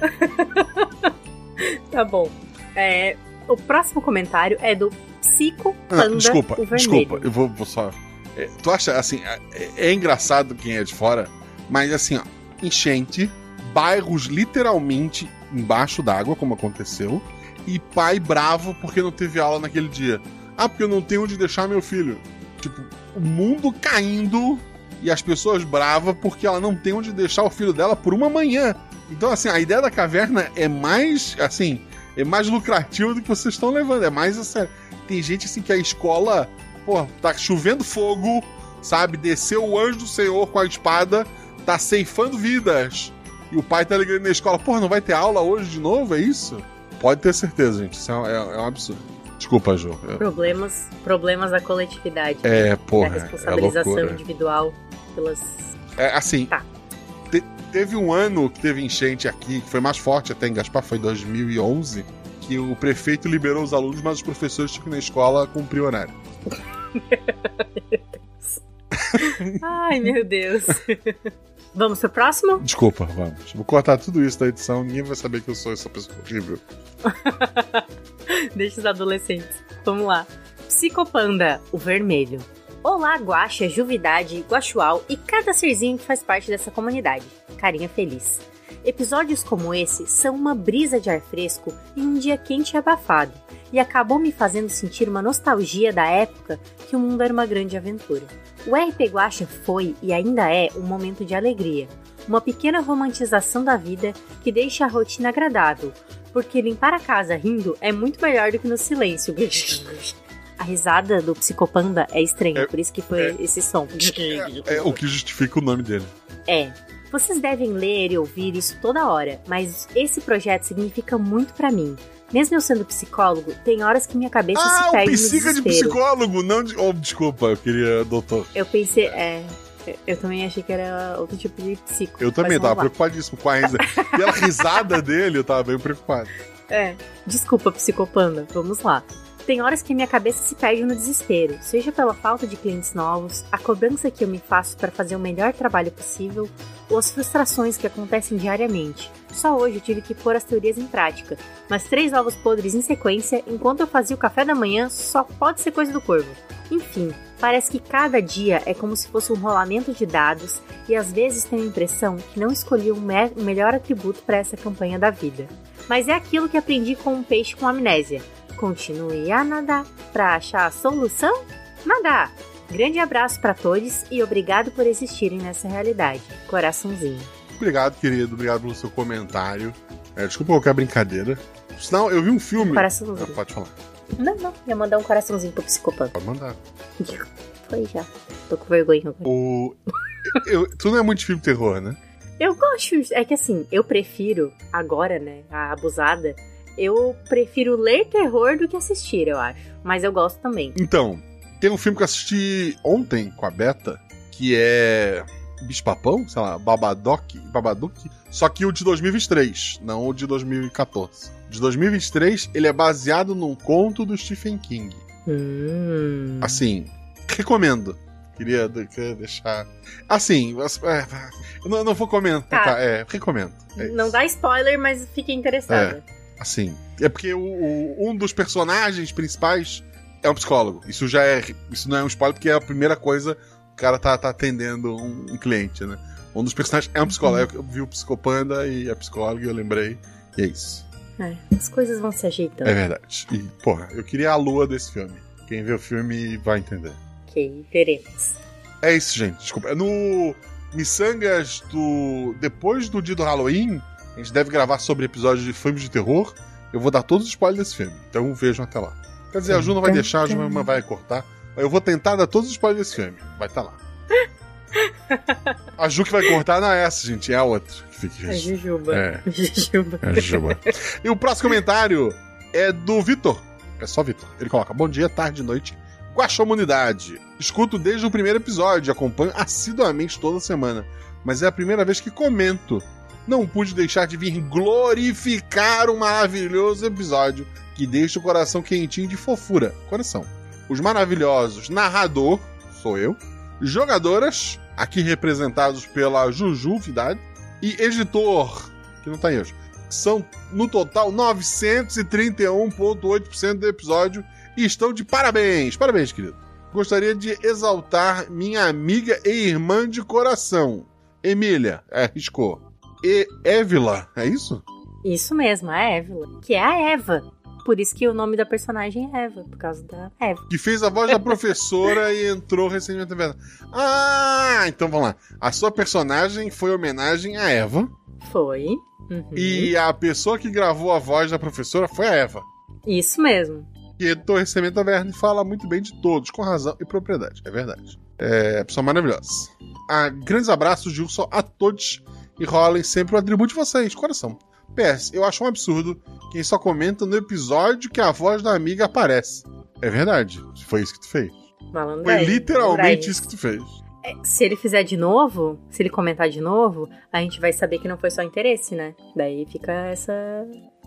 tá bom. É, o próximo comentário é do Psico Panda. Ah, desculpa, desculpa, eu vou, vou só. É, tu acha, assim, é, é, engraçado quem é de fora, mas assim, ó, enchente, bairros literalmente embaixo d'água, como aconteceu, e pai bravo porque não teve aula naquele dia. Ah, porque eu não tenho onde deixar meu filho. Tipo, o mundo caindo e as pessoas bravas porque ela não tem onde deixar o filho dela por uma manhã. Então, assim, a ideia da caverna é mais, assim, é mais lucrativa do que vocês estão levando. É mais, assim, tem gente, assim, que a escola, pô, tá chovendo fogo, sabe? Desceu o anjo do Senhor com a espada, tá ceifando vidas. E o pai tá ligando na escola, pô, não vai ter aula hoje de novo? É isso? Pode ter certeza, gente. Isso é, é- é um absurdo. Desculpa, Jô. É- Problemas, problemas da coletividade. É, porra, da é responsabilização loucura. individual pelas. É, assim, Tá. te- teve um ano que teve enchente aqui, que foi mais forte até em Gaspar, foi 2011, que o prefeito liberou os alunos, mas os professores tinham que ir na escola cumprir o horário. Ai, meu Deus. Vamos pro próximo? Desculpa, vamos. Vou cortar tudo isso da edição, ninguém vai saber que eu sou essa pessoa horrível. Deixa os adolescentes. Vamos lá. Psicopanda, o vermelho. Olá, Guaxa, Juvidade, Guaxual e cada serzinho que faz parte dessa comunidade. Carinha feliz. Episódios como esse são uma brisa de ar fresco em um dia quente e abafado, e acabou me fazendo sentir uma nostalgia da época que o mundo era uma grande aventura. O RP Guaxa foi e ainda é um momento de alegria, uma pequena romantização da vida que deixa a rotina agradável, porque limpar a casa rindo é muito melhor do que no silêncio. A risada do psicopanda é estranha, É, por isso que foi é. esse som. É o que justifica o nome dele. É. Vocês devem ler e ouvir isso toda hora, mas esse projeto significa muito pra mim. Mesmo eu sendo psicólogo, tem horas que minha cabeça Ah, se perde no psica de desespero. psicólogo, não de. Oh, desculpa, eu queria doutor. Eu pensei, é, eu também achei que era outro tipo de psico. Eu também tava lá. preocupadíssimo com a risa. Pela risada dele, eu tava bem preocupado. É, desculpa, psicopanda, vamos lá. Tem horas que minha cabeça se perde no desespero, seja pela falta de clientes novos, a cobrança que eu me faço para fazer o melhor trabalho possível, ou as frustrações que acontecem diariamente. Só hoje eu tive que pôr as teorias em prática, mas três ovos podres em sequência, enquanto eu fazia o café da manhã, só pode ser coisa do corvo. Enfim, parece que cada dia é como se fosse um rolamento de dados e às vezes tenho a impressão que não escolhi o me- o melhor atributo para essa campanha da vida. Mas é aquilo que aprendi com um peixe com amnésia. Continue a nadar para achar a solução? Nadar! Grande abraço para todos e obrigado por existirem nessa realidade. Coraçãozinho. Obrigado, querido. Obrigado pelo seu comentário. É, desculpa qualquer brincadeira. Sinal, eu vi um filme. Coraçãozinho. Ah, pode falar. Não, não, ia mandar um coraçãozinho pro psicopata. Pode mandar. Foi já. Tô com vergonha agora. O. eu- tu não é muito filme terror, né? Eu gosto, é que assim, eu prefiro, agora, né, a abusada, eu prefiro ler terror do que assistir, eu acho. Mas eu gosto também. Então, tem um filme que eu assisti ontem com a Beta, que é. Bispapão, sei lá, Babadoc, Babadook, só que o de 2023, não o de 2014. O de 2023, ele é baseado num conto do Stephen King. Hum. Assim, recomendo. Queria, queria deixar. Assim, as- é, eu não, não vou comentar. Tá. É, recomendo. É Não dá spoiler, mas fiquei interessada. Assim, é porque o, o- um dos personagens principais é um psicólogo. Isso já é. Isso não é um spoiler, porque é a primeira coisa o cara tá, tá atendendo um, um cliente, né? Um dos personagens é um psicólogo. Eu vi o Psicopanda e a psicóloga e eu lembrei. E é isso. É, as coisas vão se ajeitando. É verdade. E, porra, eu queria a lua desse filme. Quem vê o filme vai entender. Ok, veremos. É isso, gente. Desculpa. No Missangas do. Depois do dia do Halloween, a gente deve gravar sobre episódios de filmes de terror. Eu vou dar todos os spoilers desse filme. Então vejam até lá. Quer dizer, a Ju não vai deixar, a Ju vai- cortar. Mas eu vou tentar dar todos os spoilers desse filme. Vai estar lá. A Ju que vai cortar não é essa, gente. É a outra. Que fique A Jujuba. É. Jujuba. É, Juba. E o próximo comentário é do Vitor. É só Vitor. Ele coloca: Bom dia, tarde, noite. Guaxomunidade. Escuto desde o primeiro episódio, acompanho assiduamente toda semana. Mas é a primeira vez que comento. Não pude deixar de vir glorificar um maravilhoso episódio que deixa o coração quentinho de fofura. Coração. Os maravilhosos narrador, sou eu, jogadoras, aqui representados pela Juju Vidade, e editor, que não tá em hoje. São, no total, 931,8% do episódio e estão de parabéns. Parabéns, querido. Gostaria de exaltar minha amiga e irmã de coração, Emília, é, arriscou. E Évila, é isso? Isso mesmo, a Évila. Que é a Eva. por isso que o nome da personagem é Eva, por causa da Eva. Que fez a voz da professora e entrou recentemente na. Ah, então vamos lá. A sua personagem foi homenagem a Eva. Foi. Uhum. E a pessoa que gravou a voz da professora foi a Eva. Isso mesmo. Que editou recentemente a Verne fala muito bem de todos, com razão e propriedade. É verdade. É, pessoa maravilhosa. Ah, grandes abraços, Gilson, a todos e rolem sempre o atributo de vocês, coração. PS, eu acho um absurdo quem só comenta no episódio que a voz da amiga aparece. É verdade, foi isso que tu fez. Malandro. Foi literalmente isso que tu fez. É, se ele fizer de novo, se ele comentar de novo, a gente vai saber que não foi só interesse, né? Daí fica essa,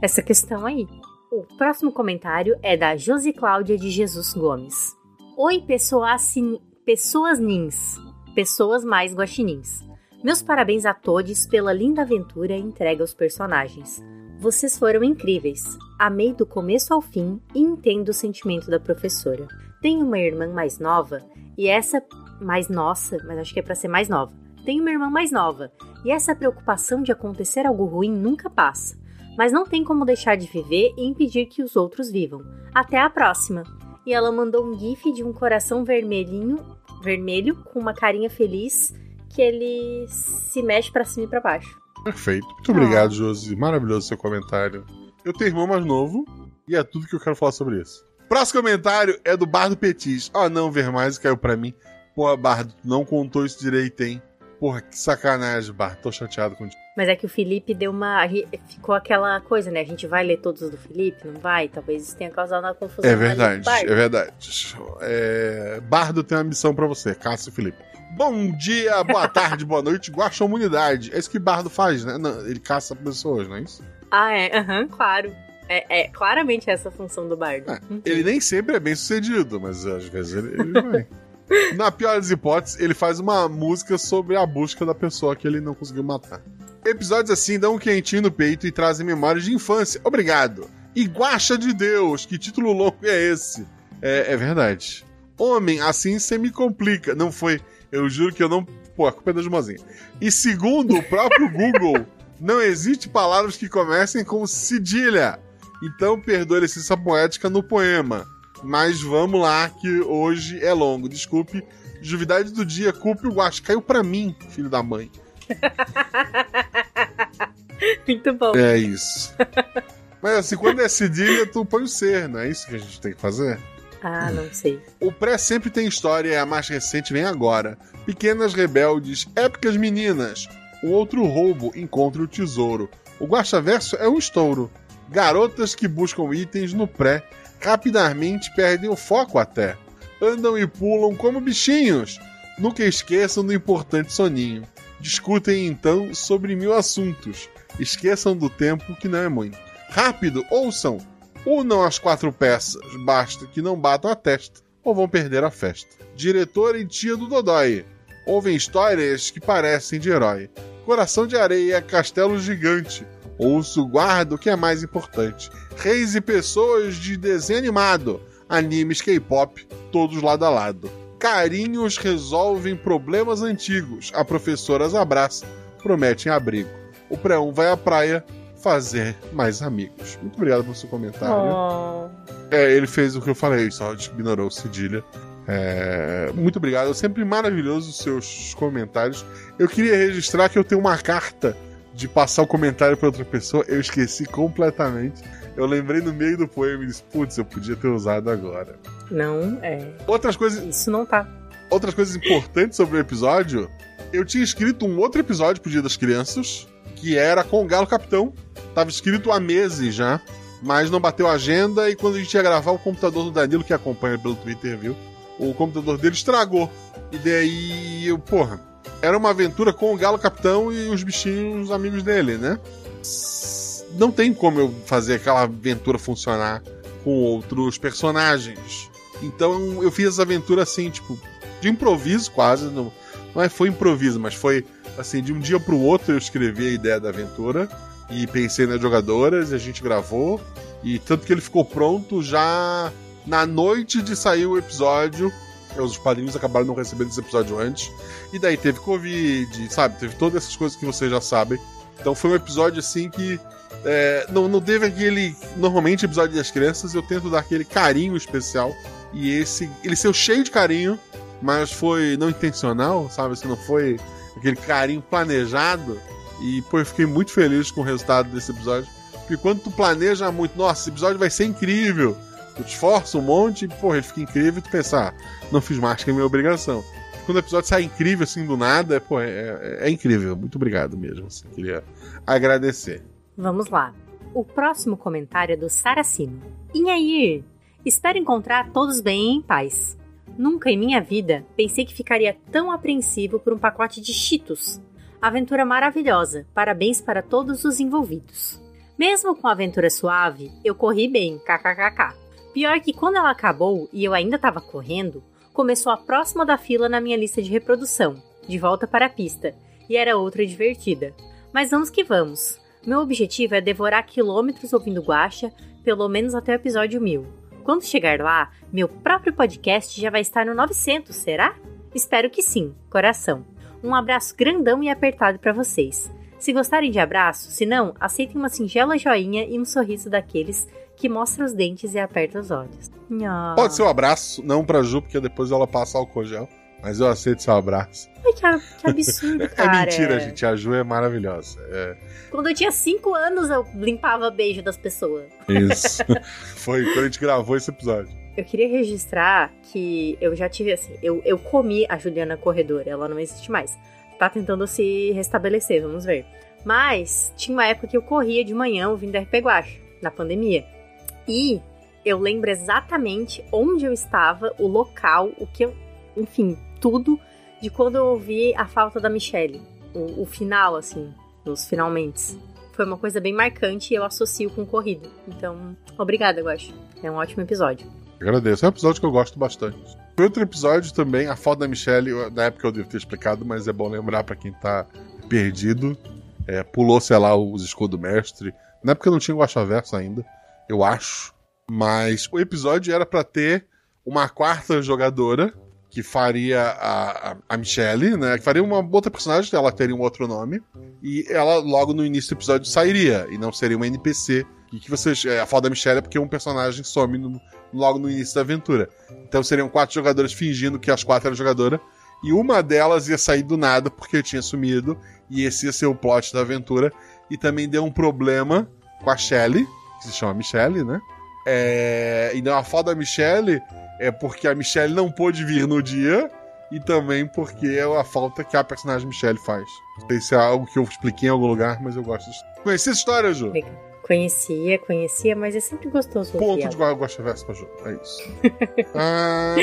essa questão aí. O próximo comentário é da Josi Cláudia de Jesus Gomes. Oi, pessoas, pessoas nins. Pessoas mais guaxinins. Meus parabéns a todos pela linda aventura entregue aos personagens. Vocês foram incríveis. Amei do começo ao fim e entendo o sentimento da professora. Tenho uma irmã mais nova e essa mais nossa, mas acho que é para ser mais nova. Tenho uma irmã mais nova e essa preocupação de acontecer algo ruim nunca passa. Mas não tem como deixar de viver e impedir que os outros vivam. Até a próxima. E ela mandou um gif de um coração vermelhinho, vermelho com uma carinha feliz que ele se mexe para cima e para baixo. Perfeito. Muito obrigado, Josi. Maravilhoso seu comentário. Eu tenho irmão mais novo e é tudo que eu quero falar sobre isso. Próximo comentário é do Bardo Petis. Ah, não, ver mais caiu pra mim. Porra, Bardo, não contou isso direito, hein? Porra, que sacanagem, Bardo. Tô chateado contigo. Mas é que o Felipe deu uma. Ficou aquela coisa, né? A gente vai ler todos do Felipe, não vai? Talvez isso tenha causado uma confusão. É verdade, é verdade. É... Bardo tem uma missão para você, Cássio Felipe. Bom dia, boa tarde, boa noite, guaxa humanidade. É isso que Bardo faz, né? Não, ele caça pessoas, não é isso? Ah, é, aham, uhum, claro. É, é, claramente essa a função do bardo. É, uhum. Ele nem sempre é bem sucedido, mas às vezes ele, ele vai. Na pior das hipóteses, ele faz uma música sobre a busca da pessoa que ele não conseguiu matar. Episódios assim dão um quentinho no peito e trazem memórias de infância. Obrigado. E guacha de Deus, que título louco é esse? É, é verdade. Homem, assim você me complica. Não foi. Eu juro que eu não. Pô, a culpa é da Jumozinha. E segundo o próprio Google, não existe palavras que comecem com cedilha. Então perdoe a licença poética no poema. Mas vamos lá, que hoje é longo. Desculpe. Juvidade do dia, culpe o guache. Caiu pra mim, filho da mãe. Muito bom. É isso. Mas assim, quando é cedilha, tu põe o ser, não é isso que a gente tem que fazer? Ah, não sei. O pré sempre tem história e a mais recente vem agora. Pequenas rebeldes, épicas meninas. O outro roubo encontra o tesouro. O Guaxaverso é um estouro. Garotas que buscam itens no pré rapidamente perdem o foco até. Andam e pulam como bichinhos. Nunca esqueçam do importante soninho. Discutem então sobre mil assuntos. Esqueçam do tempo que não é muito. Rápido, ouçam! Unam as quatro peças, basta que não batam a testa, ou vão perder a festa. Diretor e tia do Dodói. Ouvem histórias que parecem de herói. Coração de areia, castelo gigante. Ouço guarda o que é mais importante. Reis e pessoas de desenho animado. Animes K-pop, todos lado a lado. Carinhos resolvem problemas antigos. A professora as abraça, prometem abrigo. O pré-1 vai à praia fazer mais amigos. Muito obrigado pelo seu comentário. Oh. É, ele fez o que eu falei, só ignorou o cedilha. É, muito obrigado. É sempre maravilhoso os seus comentários. Eu queria registrar que eu tenho uma carta de passar o comentário para outra pessoa. Eu esqueci completamente. Eu lembrei no meio do poema e disse, putz, eu podia ter usado agora. Não, é. Outras coisas. Isso não tá. Outras coisas importantes sobre o episódio. Eu tinha escrito um outro episódio pro Dia das Crianças, que era com o Galo Capitão. Tava escrito há meses já, mas não bateu a agenda e quando a gente ia gravar, o computador do Danilo, que acompanha pelo Twitter, viu? O computador dele estragou. E daí, eu, porra, era uma aventura com o Galo Capitão e os bichinhos os amigos dele, né? Não tem como eu fazer aquela aventura funcionar com outros personagens. Então eu fiz essa aventura assim, tipo, de improviso quase. Não, não é, foi improviso, mas foi assim, de um dia pro outro eu escrevi a ideia da aventura e pensei nas jogadoras, e a gente gravou. E tanto que ele ficou pronto já na noite de sair o episódio. Os padrinhos acabaram não recebendo esse episódio antes. E daí teve Covid, sabe? Teve todas essas coisas que vocês já sabem. Então foi um episódio assim que É, não, não teve aquele. Normalmente, episódio das crianças, eu tento dar aquele carinho especial. E esse. Ele saiu cheio de carinho, mas foi não intencional, sabe? Assim, não foi aquele carinho planejado. E, pô, eu fiquei muito feliz com o resultado desse episódio. Porque quando tu planeja muito, nossa, esse episódio vai ser incrível. Tu te esforça um monte e, pô, ele fica incrível e tu pensa, ah, não fiz mais que a minha obrigação. Quando o episódio sai incrível assim do nada, pô, é, é, é incrível. Muito obrigado mesmo. Assim, queria agradecer. Vamos lá. O próximo comentário é do Saracino. Inhair, espero encontrar todos bem e em paz. Nunca em minha vida pensei que ficaria tão apreensivo por um pacote de Cheetos. Aventura maravilhosa, parabéns para todos os envolvidos. Mesmo com a aventura suave, eu corri bem, kkkk. Pior que quando ela acabou e eu ainda estava correndo, começou a próxima da fila na minha lista de reprodução, de volta para a pista, e era outra divertida. Mas vamos que vamos. Meu objetivo é devorar quilômetros ouvindo Guacha, pelo menos até o episódio 1000. Quando chegar lá, meu próprio podcast já vai estar no 900, será? Espero que sim, coração. Um abraço grandão e apertado para vocês. Se gostarem de abraço, se não, aceitem uma singela joinha e um sorriso daqueles que mostra os dentes e aperta os olhos. Nha. Pode ser um abraço, não pra Ju, porque depois ela passa álcool gel. Mas eu aceito seu abraço. Ai, que, que absurdo, cara. É mentira, gente. A Ju é maravilhosa. É... Quando eu tinha 5 anos, eu limpava beijo das pessoas. Isso. Foi quando a gente gravou esse episódio. Eu queria registrar que eu já tive assim, eu, eu comi a Juliana Corredora, ela não existe mais. Tá tentando se restabelecer, vamos ver. Mas tinha uma época que eu corria de manhã ouvindo RP Guacha, na pandemia. E eu lembro exatamente onde eu estava, o local, o que eu. Enfim, tudo de quando eu ouvi a falta da Michelle. O, o final, assim, dos finalmente. Foi uma coisa bem marcante e eu associo com corrida. Então, obrigada, Guacha. É um ótimo episódio. Agradeço. É um episódio que eu gosto bastante. Outro episódio também, a falta da Michelle, na época eu devo ter explicado, mas é bom lembrar para quem tá perdido. É, pulou, sei lá, os escudo mestre. Na época não tinha o Guaxaverso ainda, eu acho. Mas o episódio era para ter uma quarta jogadora que faria a, a, Michelle, né? Que faria uma outra personagem, ela teria um outro nome. E ela, logo no início do episódio, sairia. E não seria uma NPC. E que vocês. É, a falta da Michelle é porque um personagem some no, logo no início da aventura. Então seriam quatro jogadores fingindo que as quatro eram jogadoras. E uma delas ia sair do nada porque tinha sumido. E esse ia ser o plot da aventura. E também deu um problema com a Shelley, que se chama Michelle, né? É... E não, a falta da Michelle é porque a Michelle não pôde vir no dia. E também porque é a falta que a personagem Michelle faz. Não sei se é algo que eu expliquei em algum lugar, mas eu gosto disso. Conheci essa história, Ju? Conhecia, conhecia, mas é sempre gostoso. Ponto de Guacha Verso pra Ju. É isso. ah,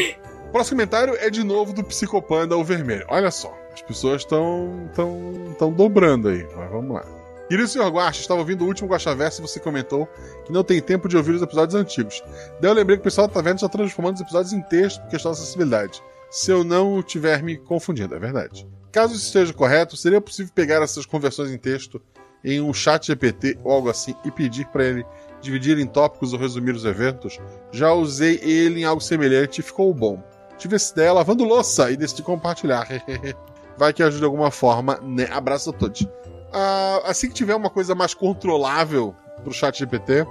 próximo comentário é de novo do Psicopanda o Vermelho. Olha só, as pessoas estão tão, tão dobrando aí, mas vamos lá. Querido senhor Guacha, estava ouvindo o último Guacha Verso e você comentou que não tem tempo de ouvir os episódios antigos. Daí eu lembrei que o pessoal tá vendo já transformando os episódios em texto por questão da acessibilidade. Se eu não tiver me confundindo, é verdade. Caso isso esteja correto, seria possível pegar essas conversões em texto em um chat GPT ou algo assim e pedir para ele dividir em tópicos ou resumir os eventos? Já usei ele em algo semelhante e ficou bom. Tive essa ideia lavando louça e decidi compartilhar. Vai que ajude de alguma forma, né? Abraço a todos. Ah, assim que tiver uma coisa mais controlável pro chat GPT,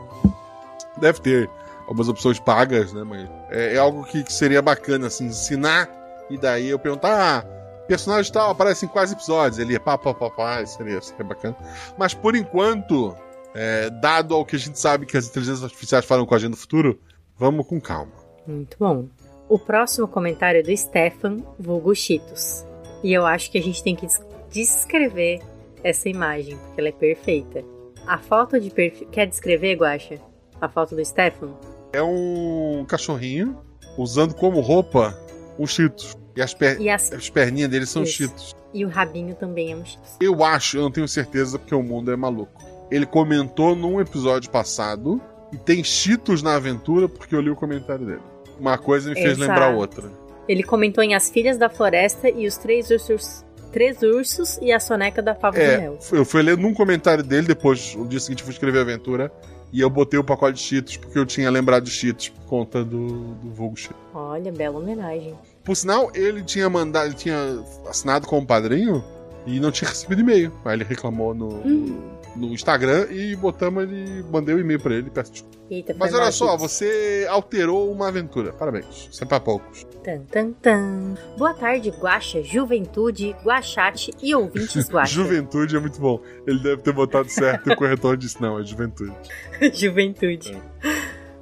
deve ter algumas opções pagas, né? Mas é, é algo que, que, seria bacana, assim, ensinar e daí eu perguntar, ah, personagem tal aparece em quais episódios? Ele ia pá, pá, pá, pá, seria, seria bacana. Mas por enquanto, é, dado ao que a gente sabe que as inteligências artificiais falam com a gente no futuro, vamos com calma. Muito bom. O próximo comentário é do Stefan Vulgo Cheetos. E eu acho que a gente tem que descrever essa imagem, porque ela é perfeita. A foto de perfil. Quer descrever, Guacha? A foto do Stefan? É um cachorrinho usando como roupa um Cheetos. E as, per... e as... as perninhas dele são Isso. Cheetos. E o rabinho também é um Cheetos. Eu acho, eu não tenho certeza porque o mundo é maluco. Ele comentou num episódio passado e tem Cheetos na aventura porque eu li o comentário dele. Uma coisa me fez Exato. lembrar outra. Ele comentou em As Filhas da Floresta e os Três Ursos Três Ursos e a Soneca da Fava é, de Mel. Eu fui ler num comentário dele, depois, o dia seguinte, fui escrever a aventura. E eu botei o pacote de Cheetos porque eu tinha lembrado de Cheetos por conta do, do Vulgo Cheetos. Olha, bela homenagem. Por sinal, ele tinha mandado, ele tinha assinado como padrinho e não tinha recebido e-mail. Aí ele reclamou no, hum. No Instagram e botamos ele. Mandei o um e-mail pra ele, peço desculpa. Eita, Mas olha só, você alterou uma aventura. Parabéns. É pra poucos. Tan, tan, tan. Boa tarde, Guaxa, Juventude, Guaxate e ouvintes Guaxa. Juventude é muito bom. Ele deve ter botado certo e o corretor disse: não, é juventude. Juventude.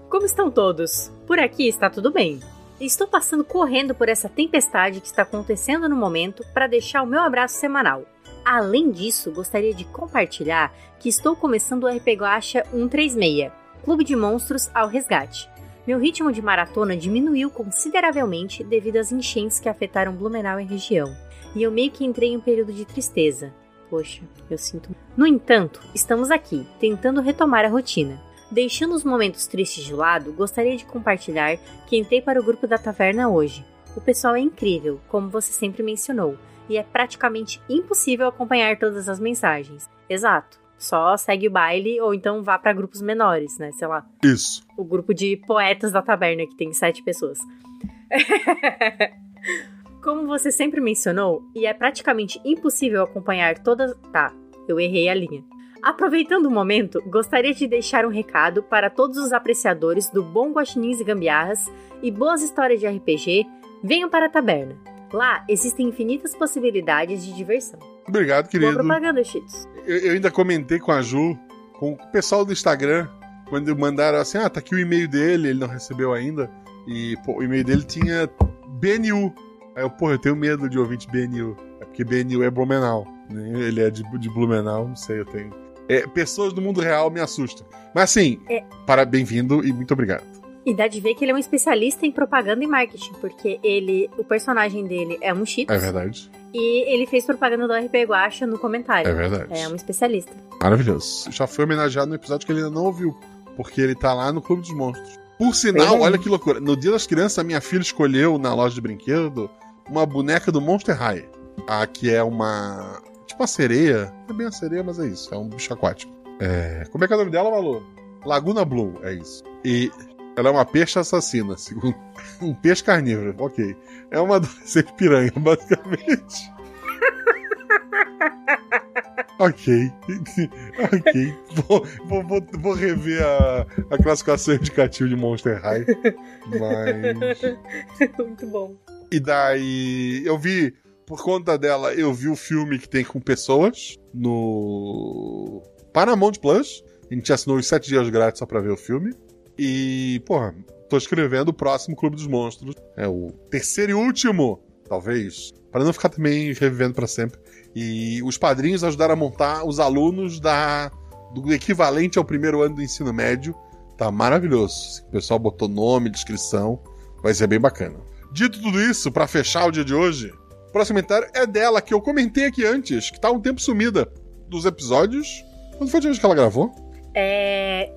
Como estão todos? Por aqui está tudo bem. Estou passando correndo por essa tempestade que está acontecendo no momento para deixar o meu abraço semanal. Além disso, gostaria de compartilhar que estou começando o RP Guacha 136, Clube de Monstros ao Resgate. Meu ritmo de maratona diminuiu consideravelmente devido às enchentes que afetaram Blumenau e região, e eu meio que entrei em um período de tristeza. Poxa, eu sinto. No entanto, estamos aqui, tentando retomar a rotina. Deixando os momentos tristes de lado, gostaria de compartilhar que entrei para o grupo da taverna hoje. O pessoal é incrível, como você sempre mencionou, e é praticamente impossível acompanhar todas as mensagens. Exato. Só segue o baile ou então vá para grupos menores, né? Sei lá, Isso. o grupo de poetas da taberna, que tem sete pessoas. Como você sempre mencionou, e é praticamente impossível acompanhar todas. Tá, eu errei a linha. Aproveitando o momento, gostaria de deixar um recado para todos os apreciadores do bom guaxinins e gambiarras e boas histórias de RPG, venham para a taberna. Lá existem infinitas possibilidades de diversão. Obrigado, Boa querido. propaganda, Cheetos. Eu, eu ainda comentei com a Ju, com o pessoal do Instagram, quando mandaram assim: ah, tá aqui o e-mail dele, ele não recebeu ainda. E pô, o e-mail dele tinha BNU. Aí eu, pô, eu tenho medo de ouvinte BNU. É porque BNU é Blumenau. né? Ele é de, de Blumenau, não sei, eu tenho. É, pessoas do mundo real me assustam. Mas assim, É. para bem-vindo e muito obrigado. E dá de ver que ele é um especialista em propaganda e marketing, porque ele, o personagem dele é um Cheetos. É verdade. E ele fez propaganda do RP Guacha no comentário. É verdade. É um especialista. Maravilhoso. Já foi homenageado no episódio que ele ainda não ouviu, porque ele tá lá no Clube dos Monstros. Por sinal, olha que loucura. No Dia das Crianças, a minha filha escolheu na loja de brinquedo uma boneca do Monster High. A que é uma. Tipo uma sereia. Não é bem uma sereia, mas é isso. É um bicho aquático. É... Como é que é o nome dela, Malu? Laguna Blue, é isso. E ela é uma peixe assassina, segundo. Um peixe carnívoro, ok. É uma adolescente piranha, basicamente. Ok. ok. Vou, vou, vou, rever a, a classificação indicativa de Monster High. Mas. Muito bom. E daí. Eu vi. Por conta dela, eu vi o filme que tem com pessoas no. Paramount Plus. A gente assinou os 7 dias grátis só pra ver o filme. E, porra, tô escrevendo o próximo Clube dos Monstros. É o terceiro e último, talvez. Para não ficar também revivendo pra sempre. E os padrinhos ajudaram a montar os alunos da do equivalente ao primeiro ano do ensino médio. Tá maravilhoso. O pessoal botou nome, descrição. Vai ser bem bacana. Dito tudo isso, pra fechar o dia de hoje, o próximo comentário é dela, que eu comentei aqui antes, que tá um tempo sumida dos episódios. Quando foi a última vez que ela gravou? É.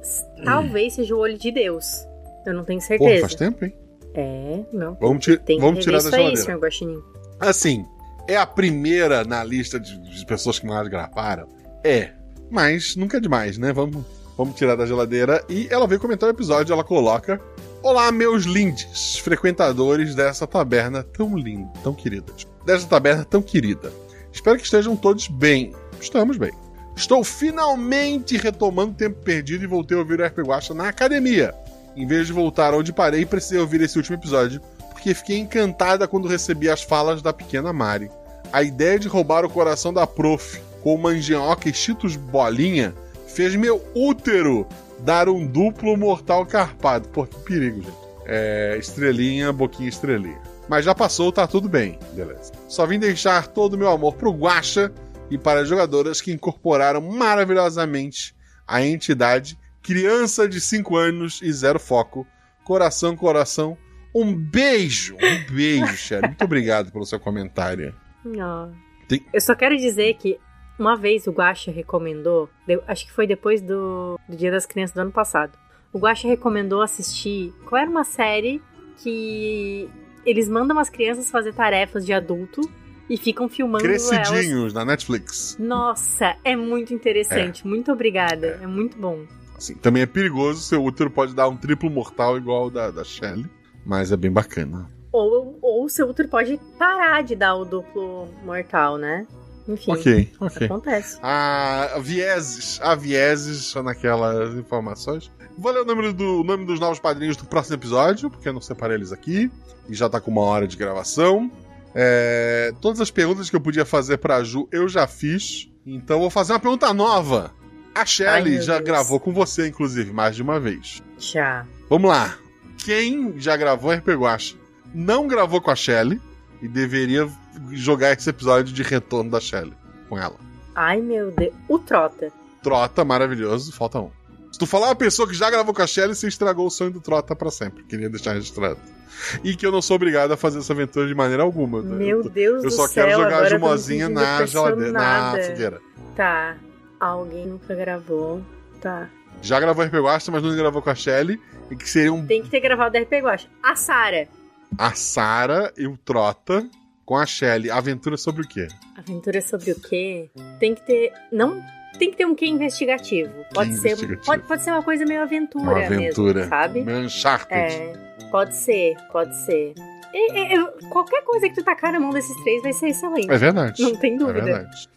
Talvez seja o olho de Deus. Eu não tenho Porra, certeza. faz tempo, hein? É, não. Vamos, ti- vamos tirar da isso geladeira. senhor Guaxinim. Assim, é a primeira na lista de, de pessoas que mais gravaram? É. Mas nunca é demais, né? Vamos, vamos tirar da geladeira. E ela veio comentar o episódio, ela coloca. Olá, meus lindes, frequentadores dessa taberna tão linda, tão querida. Dessa taberna tão querida. Espero que estejam todos bem. Estamos bem. Estou finalmente retomando o tempo perdido e voltei a ouvir o RP Guacha na academia. Em vez de voltar onde parei, precisei ouvir esse último episódio, porque fiquei encantada quando recebi as falas da pequena Mari. A ideia de roubar o coração da prof com manjioca e cheetos bolinha fez meu útero dar um duplo mortal carpado. Pô, que perigo, gente. É, estrelinha, boquinha estrelinha. Mas já passou, tá tudo bem. Beleza. Só vim deixar todo o meu amor pro Guacha e para as jogadoras que incorporaram maravilhosamente a entidade criança de 5 anos e zero foco. Coração, coração. Um beijo, um beijo, Sherry. Muito obrigado pelo seu comentário. Não. Tem- Eu só quero dizer que uma vez o Guaxa recomendou, acho que foi depois do, do Dia das Crianças do ano passado. O Guaxa recomendou assistir. Qual era uma série que eles mandam as crianças fazer tarefas de adulto e ficam filmando elas. Crescidinhos na Netflix. Nossa, é muito interessante. Muito obrigada. É. muito bom. Assim, também é perigoso, seu útero pode dar um triplo mortal igual o da, da Shelly. Mas é bem bacana. Ou, ou seu útero pode parar de dar o duplo mortal, né? Enfim, Ok, ok. acontece. Há vieses, há vieses naquelas informações. Vou ler o nome, do, o nome dos novos padrinhos do próximo episódio, porque eu não separei eles aqui. E já tá com uma hora de gravação. É, todas as perguntas que eu podia fazer pra Ju, eu já fiz. Então vou fazer uma pergunta nova. A Shelly já Deus. gravou com você, inclusive, mais de uma vez. Já. Vamos lá. Quem já gravou RP Guacha não gravou com a Shelly e deveria jogar esse episódio de retorno da Shelly com ela. Ai, meu Deus. O Trota. Trota, maravilhoso, falta um. Se tu falar uma pessoa que já gravou com a Shelly, você estragou o sonho do Trota pra sempre. Queria deixar registrado. E que eu não sou obrigado a fazer essa aventura de maneira alguma. Meu eu, Deus eu do só céu, quero jogar a eu Jumozinha na geladeira, na fogueira. Tá. Alguém nunca gravou. Tá. Já gravou RP Guacha, mas não gravou com a Shelly. E que seriam Tem que ter gravado o RP Guacha. A Sara. a Sara e o Trota com a Shelly. Aventura sobre o quê? Aventura sobre o quê? Tem que ter. Não. Tem que ter um quê investigativo. Pode ser. investigativo. Pode, pode ser uma coisa meio aventura, Uma aventura. mesmo, sabe? Meio Uncharted. É. Pode ser, pode ser. E- e- qualquer coisa que tu tacar na mão desses três vai ser excelente. É verdade. Não tem É dúvida. verdade.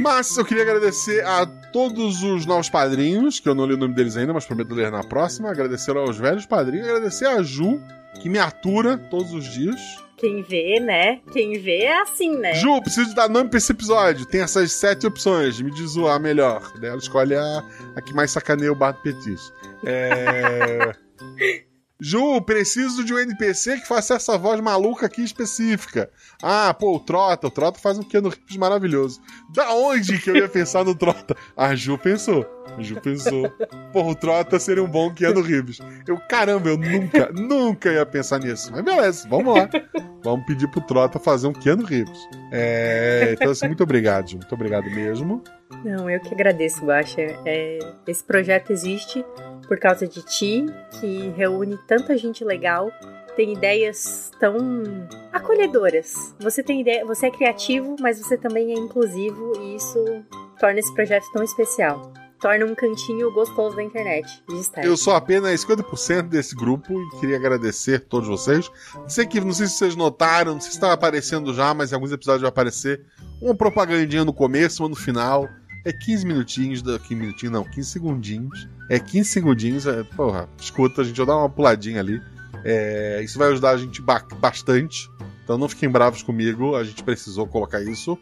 Mas eu queria agradecer a todos os novos padrinhos, que eu não li o nome deles ainda, mas prometo ler na próxima. Agradecer aos velhos padrinhos. Agradecer a Ju, que me atura todos os dias. Quem vê, né? Quem vê é assim, né? Ju, preciso dar nome pra esse episódio. Tem essas sete opções. Me diz a melhor. Daí Ela escolhe a, a que mais sacaneia o Bato Petis. É... Ju, preciso de um NPC que faça essa voz maluca aqui específica. Ah, pô, o Trota. O Trota faz um Keanu Reeves maravilhoso. Da onde que eu ia pensar no Trota? A Ju pensou. Ju pensou. Pô, o Trota seria um bom Keanu Reeves. Eu, caramba, eu nunca, nunca ia pensar nisso. Mas beleza, vamos lá. Vamos pedir pro Trota fazer um Keanu Reeves. É, então, assim, muito obrigado, Ju. Muito obrigado mesmo. Não, eu que agradeço, Guaxa. É, esse projeto existe por causa de ti, que reúne tanta gente legal, tem ideias tão acolhedoras. Você tem ideia, você é criativo, mas você também é inclusivo e isso torna esse projeto tão especial. Torna um cantinho gostoso da internet de. Eu sou apenas 50% desse grupo e queria agradecer a todos vocês. Sei que, não sei se vocês notaram, não sei se está aparecendo já, mas em alguns episódios vai aparecer uma propagandinha no começo, uma no final. É 15 minutinhos, da, 15 minutinhos não, 15 segundinhos. É 15 segundinhos, é, porra, escuta, a gente vai dar uma puladinha ali. É, isso vai ajudar a gente ba- bastante. Então não fiquem bravos comigo, a gente precisou colocar isso.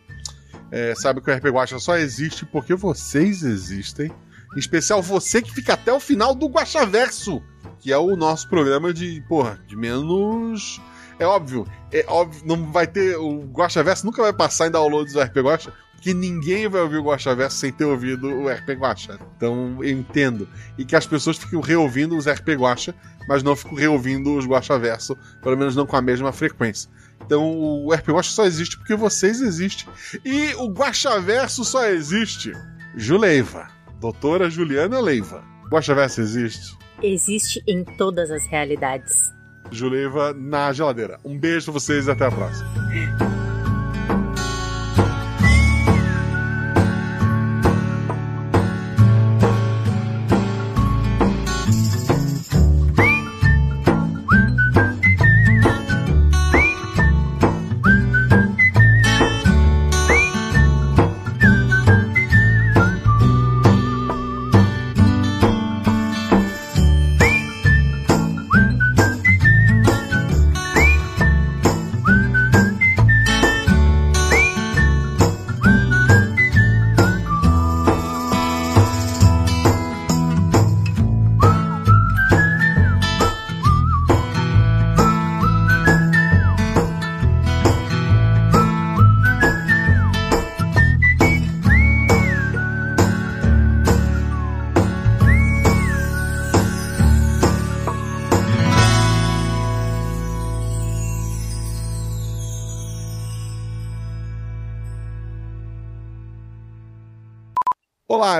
É, sabe que o RP Guacha só existe porque vocês existem. Em especial você que fica até o final do Guaxaverso, que é o nosso programa de, porra, de menos. É óbvio, é óbvio, não vai ter. O Guaxaverso nunca vai passar em downloads do RP Guacha, porque ninguém vai ouvir o Guaxaverso sem ter ouvido o RP Guacha. Então eu entendo. E que as pessoas ficam reouvindo os RP Guacha, mas não ficam reouvindo os Guaxaverso, pelo menos não com a mesma frequência. Então o RP Guacha só existe porque vocês existem. E o Guaxaverso só existe. Juleiva. Doutora Juliana Leiva. Guaxaverso existe? Existe em todas as realidades. Juleiva na geladeira. Um beijo pra vocês e até a próxima.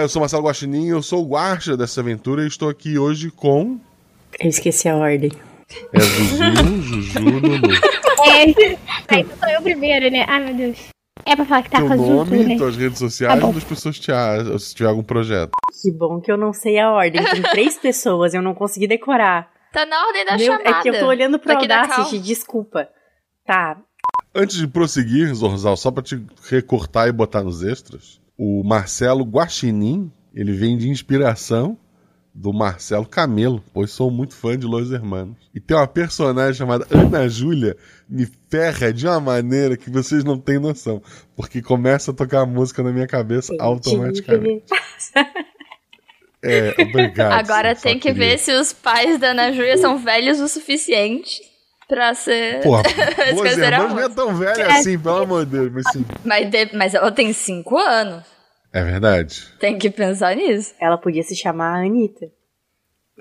Eu sou Marcelo Guaxinim, eu sou o guarda dessa aventura e estou aqui hoje com. Eu esqueci a ordem. É Zuzu, Juju, Lulu. É, aí sou eu primeiro, né? Ai, meu Deus. É pra falar que tá Teu com nome, né? tuas redes sociais Tá bom. onde as pessoas te acham, se tiver algum projeto. Que bom que eu não sei a ordem. Tem três pessoas, eu não consegui decorar. Tá na ordem da Meu, chamada. é que eu tô olhando pro da Audacity, desculpa. Tá. Antes de prosseguir, Zorzal, só pra te recortar e botar nos extras, o Marcelo Guaxinim, ele vem de inspiração do Marcelo Camelo, pois sou muito fã de Los Hermanos. E tem uma personagem chamada Ana Júlia, me ferra de uma maneira que vocês não têm noção. Porque começa a tocar a música na minha cabeça automaticamente. É, obrigado. Agora tem que queria. ver se os pais da Ana Júlia são velhos o suficiente pra ser. Porra, Hermanos não é tão velho assim, pelo amor de Deus, mas sim. Mas, de- mas ela tem cinco anos. É verdade. Tem que pensar nisso. Ela podia se chamar Anitta.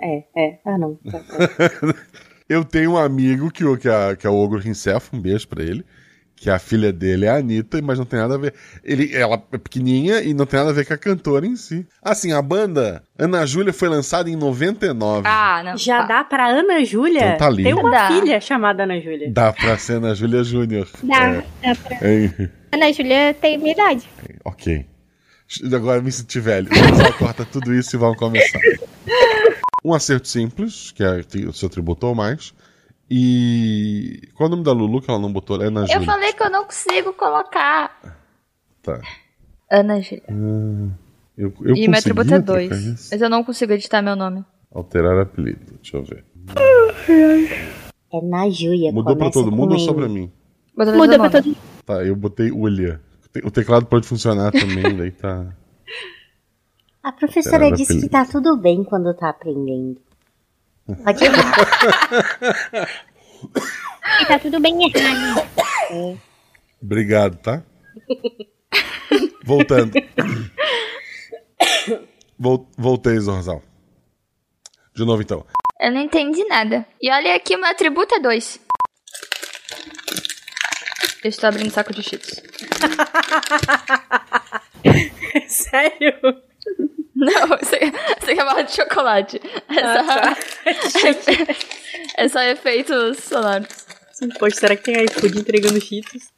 É, é. Ah, não. Tá, tá. Eu tenho um amigo que, o- que, é, que é o Ogro Rincef, um beijo pra ele. Que a filha dele é a Anitta, mas não tem nada a ver. Ele, ela é pequenininha e não tem nada a ver com a cantora em si. Assim, a banda Ana Júlia foi lançada em 99. Ah, não. Já tá. dá pra Ana Júlia? Então tá lindo. Tem uma Dá. filha chamada Ana Júlia. Dá pra ser Ana Júlia Júnior. Dá, É, dá pra. Ana Júlia tem minha idade. Ok. Agora me senti velho. Só corta tudo isso e vamos começar. Um acerto simples, que é, o seu tributou mais. E. Qual é o nome da Lulu que ela não botou? É Ana Eu Júlia. falei que eu não consigo colocar. Tá. Ana Júlia. Eu, eu E meu atributo é conseguia 2. trocar isso? Mas eu não consigo editar meu nome. Alterar apelido. Deixa eu ver. É na Júlia. Mudou pra todo mundo ou só pra mim? Bota Muda pra todo mundo. Tá, eu botei Ulia. O teclado pode funcionar também, daí tá. A professora disse que apelido. tá tudo bem quando tá aprendendo. Pode ir. E tá tudo bem errado. Obrigado, tá? Voltando. Vol- voltei, Zorzal. De novo, então. Eu não entendi nada. E olha aqui, meu atributo é 2. Eu estou abrindo saco de cheetos. Sério? Não, isso aqui é barra de chocolate. É só, é só efeitos sonoros. Poxa, será que tem iFood entregando cheetos?